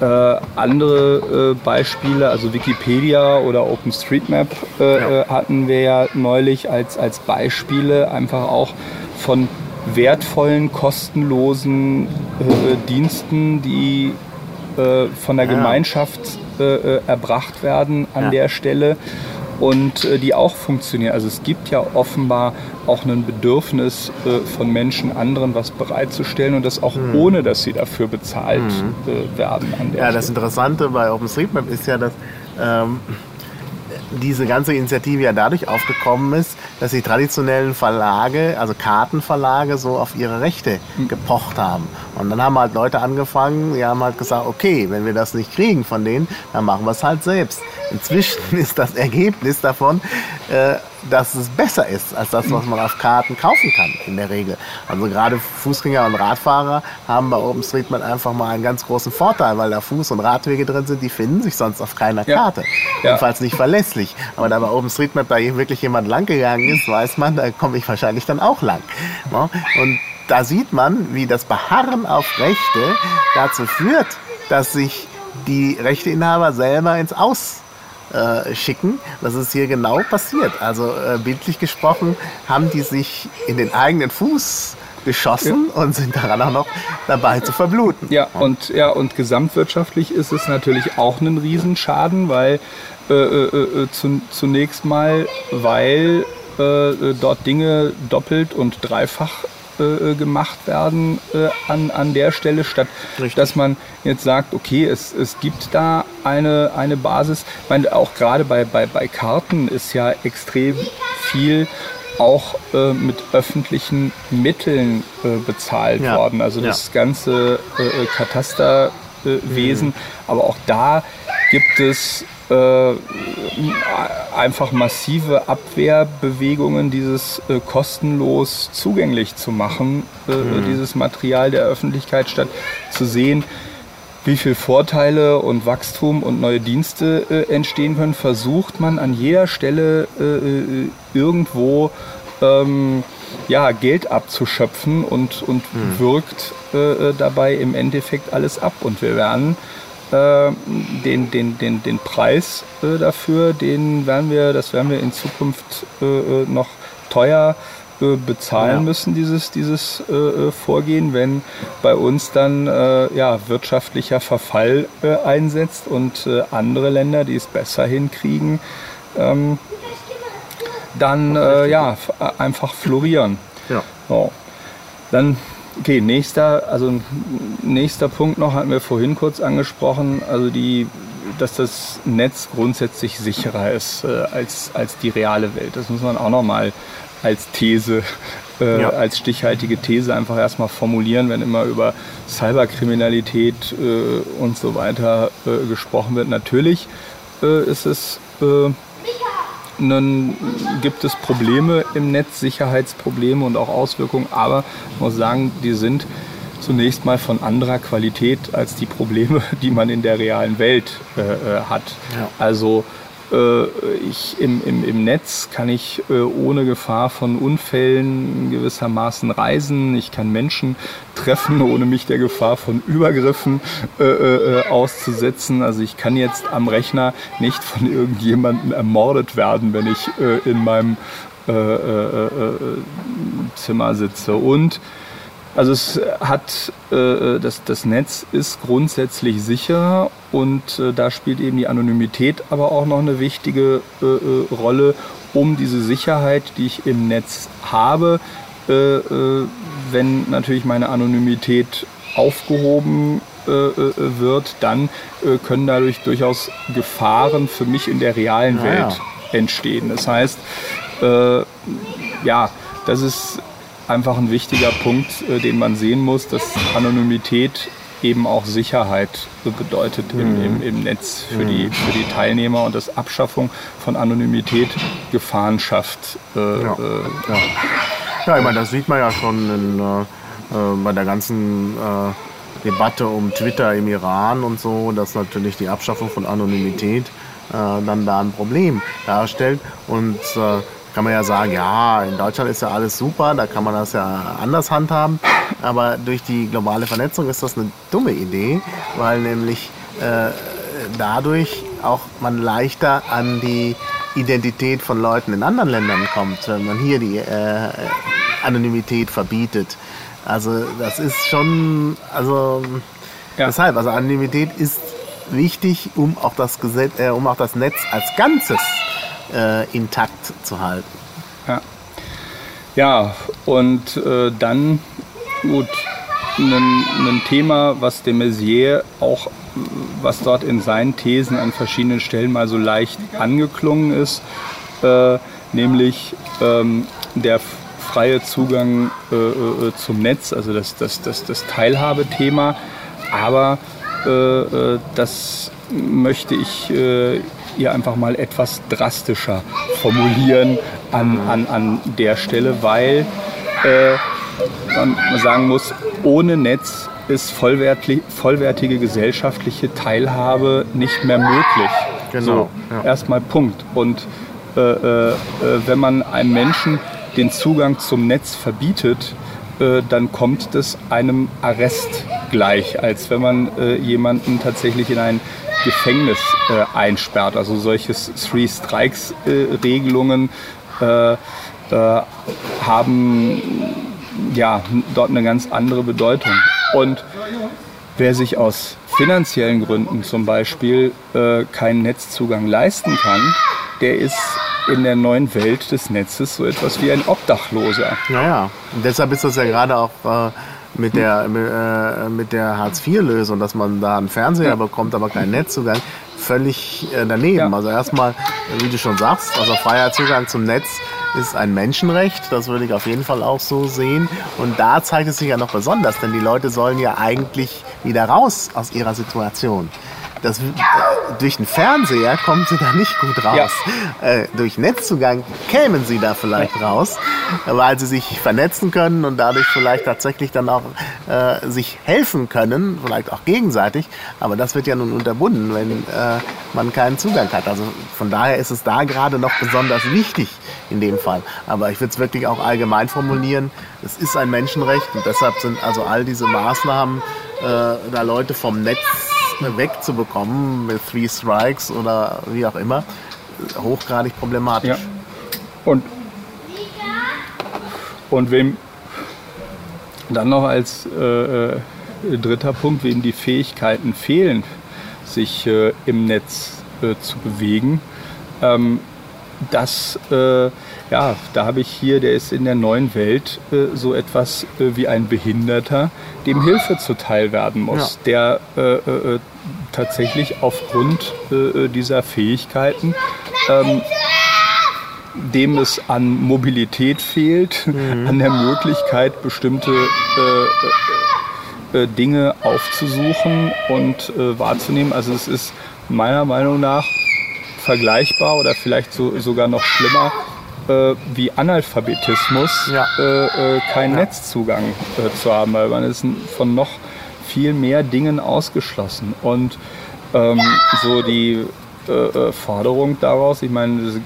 äh, andere äh, Beispiele, also Wikipedia oder OpenStreetMap äh, Ja. hatten wir ja neulich als, als Beispiele einfach auch von wertvollen, kostenlosen Diensten, die von der Ja. Gemeinschaft erbracht werden an Ja. der Stelle und äh, die auch funktionieren. Also es gibt ja offenbar auch ein Bedürfnis äh, von Menschen, anderen was bereitzustellen und das auch ohne, dass sie dafür bezahlt äh, werden Ja, das Stelle. Interessante bei OpenStreetMap ist ja, dass ähm, diese ganze Initiative ja dadurch aufgekommen ist, dass die traditionellen Verlage, also Kartenverlage, so auf ihre Rechte gepocht haben. Und dann haben halt Leute angefangen, die haben halt gesagt, okay, wenn wir das nicht kriegen von denen, dann machen wir es halt selbst. Inzwischen ist das Ergebnis davon, äh, dass es besser ist als das, was man auf Karten kaufen kann, in der Regel. Also gerade Fußgänger und Radfahrer haben bei OpenStreetMap einfach mal einen ganz großen Vorteil, weil da Fuß- und Radwege drin sind, die finden sich sonst auf keiner. Karte. Ja. Jedenfalls nicht verlässlich. Aber da bei OpenStreetMap da wirklich jemand lang ist, weiß man, da komme ich wahrscheinlich dann auch lang. Ja? Und da sieht man, wie das Beharren auf Rechte dazu führt, dass sich die Rechteinhaber selber ins Aus äh, schicken. Das ist hier genau passiert. Also äh, bildlich gesprochen haben die sich in den eigenen Fuß geschossen und sind daran auch noch dabei zu verbluten. Ja, und, ja, und gesamtwirtschaftlich ist es natürlich auch ein Riesenschaden, weil äh, äh, äh, zu, zunächst mal, weil äh, äh, dort Dinge doppelt und dreifach äh, gemacht werden äh, an, an der Stelle, statt Richtig. dass man jetzt sagt, okay, es, es gibt da eine, eine Basis. Ich meine, auch gerade bei, bei, bei Karten ist ja extrem viel auch äh, mit öffentlichen Mitteln äh, bezahlt Ja. worden. Also Ja. das ganze äh, äh, Katasterwesen. Äh, Wesen. Aber auch da gibt es äh, äh, einfach massive Abwehrbewegungen, dieses äh, kostenlos zugänglich zu machen, äh, mhm. dieses Material der Öffentlichkeit, statt zu sehen, wie viel Vorteile und Wachstum und neue Dienste äh, entstehen können, versucht man an jeder Stelle äh, äh, irgendwo ähm, ja, Geld abzuschöpfen und, und mhm. wirkt äh, dabei im Endeffekt alles ab. Und wir werden äh, den, den, den, den Preis äh, dafür, den werden wir, das werden wir in Zukunft äh, noch teuer bezahlen ja. müssen, dieses, dieses äh, Vorgehen, wenn bei uns dann äh, ja, wirtschaftlicher Verfall äh, einsetzt und andere Länder, die es besser hinkriegen, ähm, dann ja, einfach florieren. Ja. So. Dann Okay, nächster, also nächster Punkt noch hatten wir vorhin kurz angesprochen, also die, dass das Netz grundsätzlich sicherer ist äh, als, als die reale Welt. Das muss man auch nochmal als These, äh, ja. als stichhaltige These einfach erstmal formulieren, wenn immer über Cyberkriminalität äh, und so weiter äh, gesprochen wird. Natürlich äh, ist es dann gibt es Probleme im Netz, Sicherheitsprobleme und auch Auswirkungen, aber ich muss sagen, die sind zunächst mal von anderer Qualität als die Probleme, die man in der realen Welt äh, äh hat. Ja. Also ich, im, im, im Netz kann ich äh, ohne Gefahr von Unfällen gewissermaßen reisen. Ich kann Menschen treffen, ohne mich der Gefahr von Übergriffen äh, äh, auszusetzen. Also ich kann jetzt am Rechner nicht von irgendjemandem ermordet werden, wenn ich äh, in meinem äh, Zimmer sitze. Und also es hat äh, das, das Netz ist grundsätzlich sicher und äh, da spielt eben die Anonymität aber auch noch eine wichtige äh, äh Rolle, um diese Sicherheit, die ich im Netz habe, äh, äh, wenn natürlich meine Anonymität aufgehoben wird, dann können dadurch durchaus Gefahren für mich in der realen ja, Welt ja. entstehen. Das heißt, ja, das ist einfach ein wichtiger Punkt, äh, den man sehen muss, dass Anonymität eben auch Sicherheit bedeutet im, mhm. im, im Netz für, mhm. die, für die Teilnehmer und dass Abschaffung von Anonymität Gefahren schafft. Äh, ja. Äh, ja. ja. ich meine, das sieht man ja schon in, äh, äh bei der ganzen äh, Debatte um Twitter im Iran und so, dass natürlich die Abschaffung von Anonymität dann da ein Problem darstellt. Und kann man ja sagen, ja, in Deutschland ist ja alles super, da kann man das ja anders handhaben. Aber durch die globale Vernetzung ist das eine dumme Idee, weil nämlich äh, dadurch auch man leichter an die Identität von Leuten in anderen Ländern kommt, wenn man hier die äh, Anonymität verbietet. Also das ist schon, also ja. deshalb, also Anonymität ist wichtig, um auch das Gesetz, äh, um auch das Netz als Ganzes äh, intakt zu halten. Ja, ja und äh, dann, gut, ein, Thema, was de Maizière auch, was dort in seinen Thesen an verschiedenen Stellen mal so leicht angeklungen ist, äh, nämlich ähm, der freie Zugang äh, äh zum Netz, also das, das, das, das Teilhabethema. Aber äh, äh, das möchte ich ihr einfach mal etwas drastischer formulieren an, an, an der Stelle, weil äh, man sagen muss, ohne Netz ist vollwertige gesellschaftliche Teilhabe nicht mehr möglich. Genau. So, ja. Erstmal Punkt. Und äh, äh, wenn man einem Menschen den Zugang zum Netz verbietet, äh, dann kommt es einem Arrest gleich, als wenn man äh, jemanden tatsächlich in ein Gefängnis äh, einsperrt. Also solche Three Strikes äh, Regelungen äh, haben ja dort eine ganz andere Bedeutung. Und wer sich aus finanziellen Gründen zum Beispiel äh, keinen Netzzugang leisten kann, der ist in der neuen Welt des Netzes so etwas wie ein Obdachloser. Naja, deshalb ist das ja gerade auch äh, mit der, äh, mit der Hartz-IV-Lösung, dass man da einen Fernseher bekommt, aber keinen Netzzugang, völlig äh, daneben. Ja. Also erstmal, wie du schon sagst, also freier Zugang zum Netz ist ein Menschenrecht, das würde ich auf jeden Fall auch so sehen. Und da zeigt es sich ja noch besonders, denn die Leute sollen ja eigentlich wieder raus aus ihrer Situation. Das, äh, durch den Fernseher kommen sie da nicht gut raus. Ja. Äh, durch Netzzugang kämen sie da vielleicht raus, weil sie sich vernetzen können und dadurch vielleicht tatsächlich dann auch äh, sich helfen können, vielleicht auch gegenseitig. Aber das wird ja nun unterbunden, wenn äh, man keinen Zugang hat. Also von daher ist es da gerade noch besonders wichtig in dem Fall. Aber ich würde es wirklich auch allgemein formulieren. Es ist ein Menschenrecht und deshalb sind also all diese Maßnahmen, äh, da Leute vom Netz wegzubekommen mit Three Strikes oder wie auch immer, hochgradig problematisch. Ja. Und, und wem dann noch als äh, äh, dritter Punkt, wem die Fähigkeiten fehlen, sich äh, im Netz äh, zu bewegen, ähm, das, äh, ja, da habe ich hier, der ist in der neuen Welt äh, so etwas äh, wie ein Behinderter, dem Hilfe zuteil werden muss, ja. der äh, äh, tatsächlich aufgrund äh, dieser Fähigkeiten ähm, dem es an Mobilität fehlt, mhm. an der Möglichkeit, bestimmte äh, äh, Dinge aufzusuchen und äh, wahrzunehmen. Also es ist meiner Meinung nach vergleichbar oder vielleicht so, sogar noch schlimmer äh, wie Analphabetismus, ja. äh, äh, keinen ja. Netzzugang äh, zu haben, weil man ist von noch viel mehr Dingen ausgeschlossen. Und ähm, so die äh, äh, Forderung daraus, ich meine,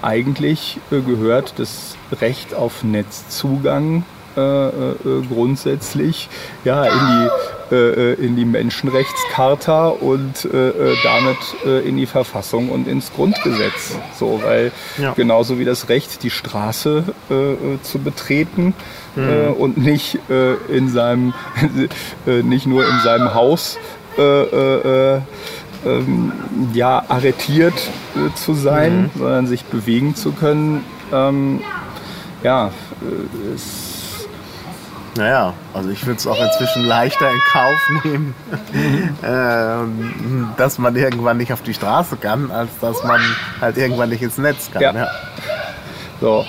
eigentlich gehört das Recht auf Netzzugang äh, äh, grundsätzlich ja, in, die, äh, in die Menschenrechtscharta und damit in die Verfassung und ins Grundgesetz. So, weil ja. genauso wie das Recht, die Straße zu betreten mhm. und nicht in seinem, nicht nur in seinem Haus ähm, ja, arretiert äh, zu sein, mhm. sondern sich bewegen zu können. Ähm, ja, äh, ist naja, also ich würde es auch inzwischen leichter in Kauf nehmen, äh, dass man irgendwann nicht auf die Straße kann, als dass man halt irgendwann nicht ins Netz kann. Ja. ja. So.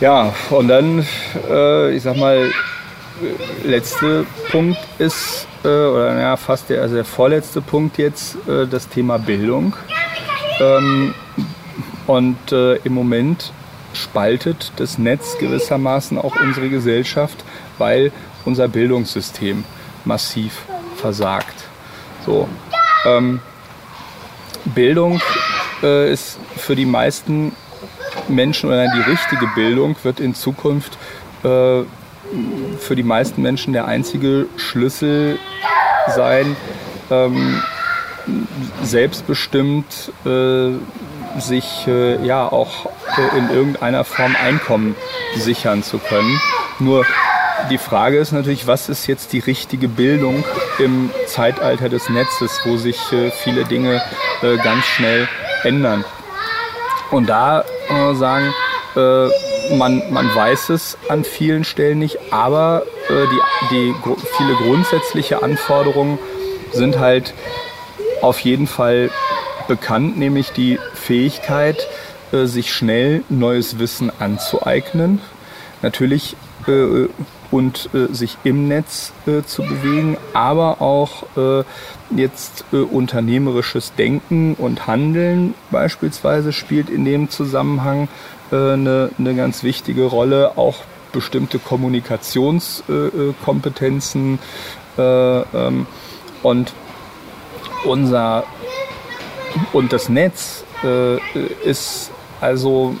Ja, und dann, äh, ich sag mal, letzte Punkt ist, äh, oder naja, fast der, also der vorletzte Punkt jetzt, äh, das Thema Bildung. Ähm, und äh, im Moment spaltet das Netz gewissermaßen auch unsere Gesellschaft weil unser Bildungssystem massiv versagt. So, ähm, Bildung äh, ist für die meisten Menschen oder die richtige Bildung wird in Zukunft äh, für die meisten Menschen der einzige Schlüssel sein, ähm, selbstbestimmt äh, sich äh, ja auch äh, in irgendeiner Form Einkommen sichern zu können. Nur die Frage ist natürlich, was ist jetzt die richtige Bildung im Zeitalter des Netzes, wo sich äh, viele Dinge äh, ganz schnell ändern. Und da äh, sagen, äh, man, man weiß es an vielen Stellen nicht, aber die, die gr viele grundsätzliche Anforderungen sind halt auf jeden Fall bekannt, nämlich die Fähigkeit, äh, sich schnell neues Wissen anzueignen. Natürlich äh, und äh, sich im Netz äh, zu bewegen, aber auch äh, jetzt äh, unternehmerisches Denken und Handeln beispielsweise spielt in dem Zusammenhang eine, eine ganz wichtige Rolle, auch bestimmte Kommunikationskompetenzen ähm, und unser und das Netz ist also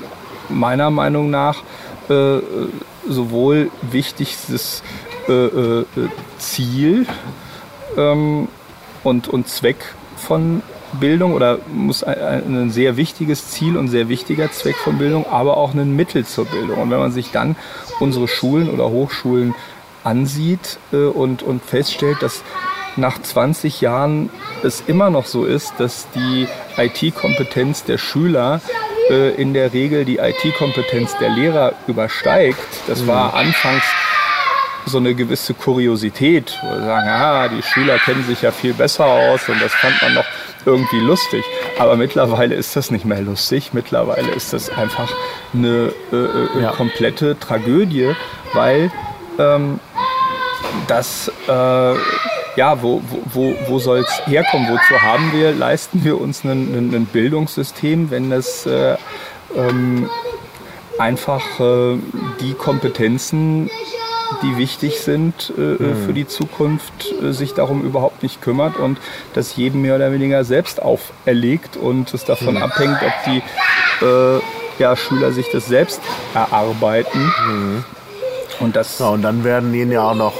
meiner Meinung nach sowohl wichtigstes äh, äh, Ziel ähm, und, und Zweck von Bildung oder muss ein, ein, sehr wichtiges Ziel und sehr wichtiger Zweck von Bildung, aber auch ein Mittel zur Bildung. Und wenn man sich dann unsere Schulen oder Hochschulen ansieht äh, und, und feststellt, dass nach 20 Jahren es immer noch so ist, dass die IT-Kompetenz der Schüler äh, in der Regel die IT-Kompetenz der Lehrer übersteigt. Das war mhm. anfangs so eine gewisse Kuriosität, wo wir sagen, ja, die Schüler kennen sich ja viel besser aus und das fand man noch irgendwie lustig. Aber mittlerweile ist das nicht mehr lustig. Mittlerweile ist das einfach eine äh, äh, ja. komplette Tragödie, weil ähm, das äh, ja, wo, wo, wo soll es herkommen? Wozu haben wir, leisten wir uns ein, Bildungssystem, wenn das äh, ähm, einfach äh, die Kompetenzen, die wichtig sind äh, mhm. für die Zukunft, äh, sich darum überhaupt nicht kümmert und das jedem mehr oder weniger selbst auferlegt und es davon mhm. abhängt, ob die äh, ja, Schüler sich das selbst erarbeiten. Mhm. Und, das ja, und dann werden ihnen ja auch noch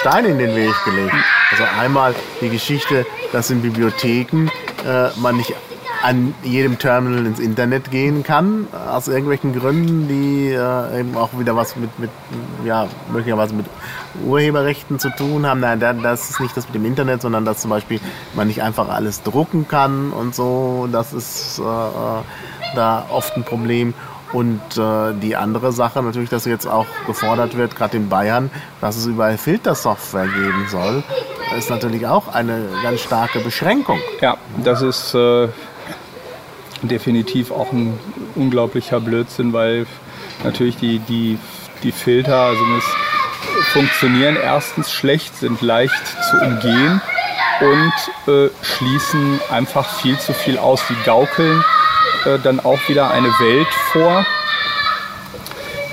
Steine in den Weg gelegt. Also einmal die Geschichte, dass in Bibliotheken äh, man nicht an jedem Terminal ins Internet gehen kann, aus irgendwelchen Gründen, die äh, eben auch wieder was mit, mit, ja, möglicherweise mit Urheberrechten zu tun haben. Nein, das ist nicht das mit dem Internet, sondern dass zum Beispiel man nicht einfach alles drucken kann und so. Das ist äh, äh da oft ein Problem. Und äh, die andere Sache natürlich, dass jetzt auch gefordert wird, gerade in Bayern, dass es überall Filtersoftware geben soll, ist natürlich auch eine ganz starke Beschränkung. Ja, das ist äh, definitiv auch ein unglaublicher Blödsinn, weil natürlich die, die, die Filter, also funktionieren erstens schlecht, sind leicht zu umgehen und äh, schließen einfach viel zu viel aus. Die gaukeln äh, dann auch wieder eine Welt vor,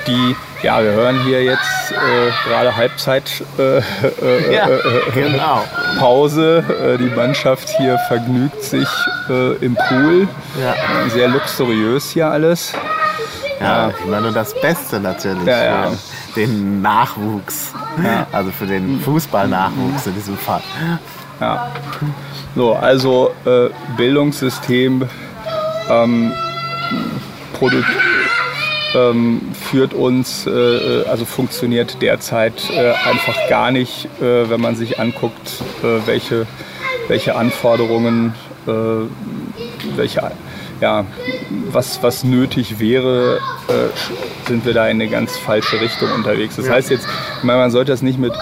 die, ja, wir hören hier jetzt äh, gerade Halbzeit äh, äh, ja, äh, genau. Pause. die Mannschaft hier vergnügt sich im Pool. Ja. Sehr luxuriös hier alles. Ja, ich meine das Beste natürlich ja, ja. für den Nachwuchs. Ja. Also für den Fußballnachwuchs in diesem Fall. Ja. So, also äh, Bildungssystem ähm, ähm, führt uns, äh, äh, also funktioniert derzeit äh, einfach gar nicht, äh, wenn man sich anguckt, äh, welche, welche Anforderungen, äh, welche, ja, was, was nötig wäre, sind wir da in eine ganz falsche Richtung unterwegs. Das heißt jetzt, ich meine, man sollte das nicht mit,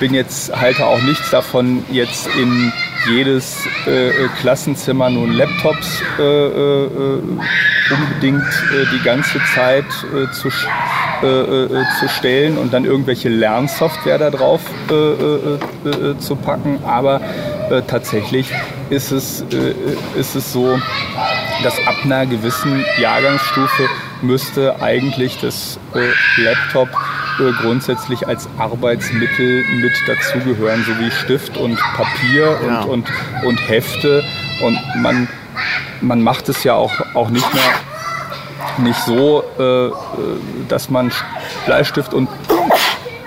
bin jetzt, halte auch nichts davon, jetzt in jedes äh, äh, Klassenzimmer nun Laptops äh, äh, äh unbedingt äh, die ganze Zeit zu, zu stellen und dann irgendwelche Lernsoftware da drauf zu packen. Aber tatsächlich ist es, ist es so, dass ab einer gewissen Jahrgangsstufe müsste eigentlich das Laptop grundsätzlich als Arbeitsmittel mit dazugehören, so wie Stift und Papier und, ja. und, und Hefte. Und man, man macht es ja auch, auch nicht mehr nicht so, äh, dass man Bleistift und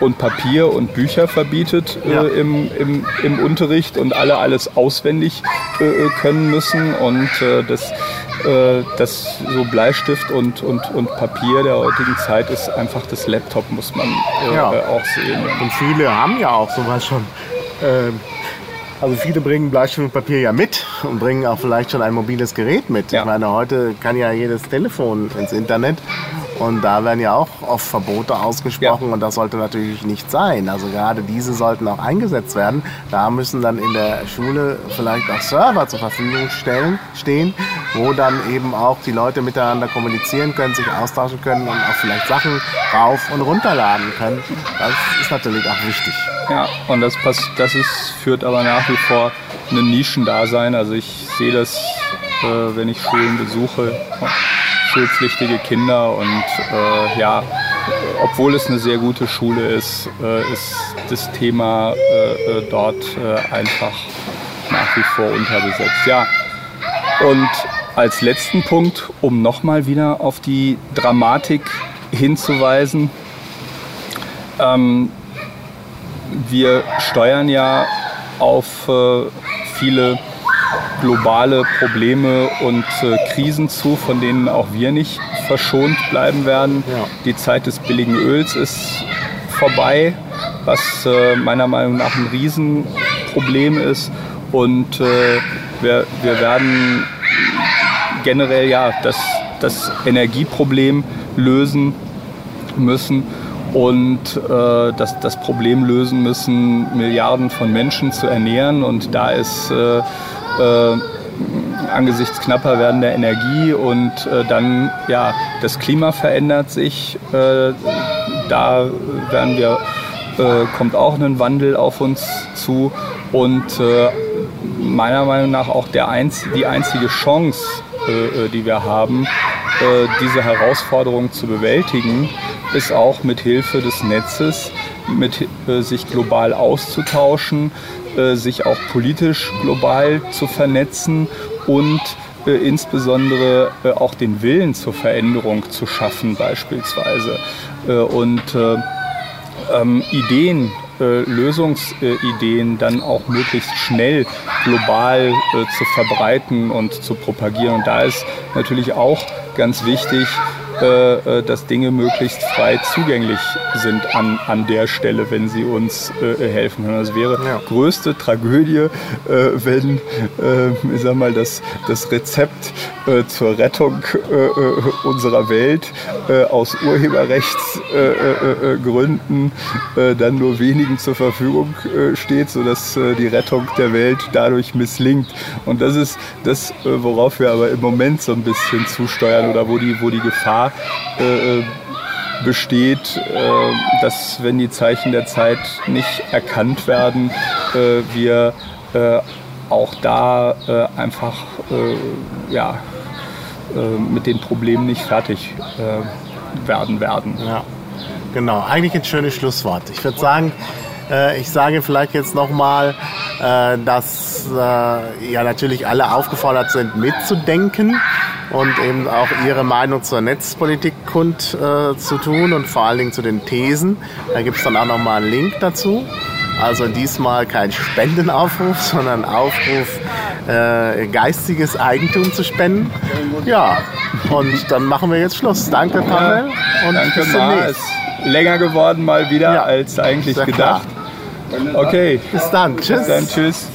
und Papier und Bücher verbietet äh, ja. im, im, im Unterricht und alle alles auswendig äh, können müssen und äh, das äh, das so Bleistift und, und, und Papier der heutigen Zeit ist einfach das Laptop, muss man äh, ja. Äh, auch sehen. Und viele haben ja auch sowas schon. Ähm, also viele bringen Bleistift und Papier ja mit und bringen auch vielleicht schon ein mobiles Gerät mit. Ja. Ich meine, heute kann ja jedes Telefon ins Internet und da werden ja auch oft Verbote ausgesprochen ja. und das sollte natürlich nicht sein. Also gerade diese sollten auch eingesetzt werden. Da müssen dann in der Schule vielleicht auch Server zur Verfügung stellen, stehen, wo dann eben auch die Leute miteinander kommunizieren können, sich austauschen können und auch vielleicht Sachen rauf und runterladen können. Das ist natürlich auch wichtig. Ja, und das, das ist, führt aber nach wie vor ein Nischendasein. Also ich sehe das, äh, wenn ich Schulen besuche schulpflichtige Kinder und äh, ja, obwohl es eine sehr gute Schule ist, äh, ist das Thema äh, äh dort äh, einfach nach wie vor unterbesetzt. Ja, und als letzten Punkt, um nochmal wieder auf die Dramatik hinzuweisen, ähm, wir steuern ja auf äh, viele globale Probleme und äh, Krisen zu, von denen auch wir nicht verschont bleiben werden. Ja. Die Zeit des billigen Öls ist vorbei, was äh, meiner Meinung nach ein Riesenproblem ist. Und äh, wir, wir werden generell ja das, das Energieproblem lösen müssen und äh, das, das Problem lösen müssen, Milliarden von Menschen zu ernähren. Und da ist äh, angesichts knapper werdender Energie und äh, dann ja das Klima verändert sich. Äh, da werden wir äh, kommt auch ein Wandel auf uns zu und äh, meiner Meinung nach auch der einz die einzige Chance, äh, äh die wir haben, äh, diese Herausforderung zu bewältigen, ist auch mit Hilfe des Netzes, mit äh, sich global auszutauschen, sich auch politisch global zu vernetzen und insbesondere auch den Willen zur Veränderung zu schaffen beispielsweise. und ähm, Ideen äh, Lösungsideen dann auch möglichst schnell global äh, zu verbreiten und zu propagieren. Und da ist natürlich auch ganz wichtig, äh, äh, dass Dinge möglichst frei zugänglich sind an, an der Stelle, wenn sie uns äh, helfen können. Es wäre ja. größte Tragödie, äh, wenn äh, ich sag mal, das, das Rezept äh, zur Rettung unserer Welt aus Urheberrechtsgründen dann nur wenigen zur Verfügung steht, sodass die Rettung der Welt dadurch misslingt. Und das ist das, worauf wir aber im Moment so ein bisschen zusteuern oder wo die, wo die Gefahr äh, äh, besteht, äh, dass wenn die Zeichen der Zeit nicht erkannt werden, äh, wir äh, auch da äh, einfach ja, mit den Problemen nicht fertig werden werden. Ja, genau. Eigentlich ein schönes Schlusswort. Ich würde sagen, ich sage vielleicht jetzt nochmal, dass ja natürlich alle aufgefordert sind, mitzudenken und eben auch ihre Meinung zur Netzpolitik kund äh, zu tun und vor allen Dingen zu den Thesen. Da gibt es dann auch nochmal einen Link dazu. Also diesmal kein Spendenaufruf, sondern Aufruf, äh, geistiges Eigentum zu spenden. Ja, und dann machen wir jetzt Schluss. Danke, Pavel. Und Danke, bis Mar. Länger geworden mal wieder ja, als eigentlich gedacht. Klar. Okay. Bis dann. Tschüss. Bis dann. Tschüss.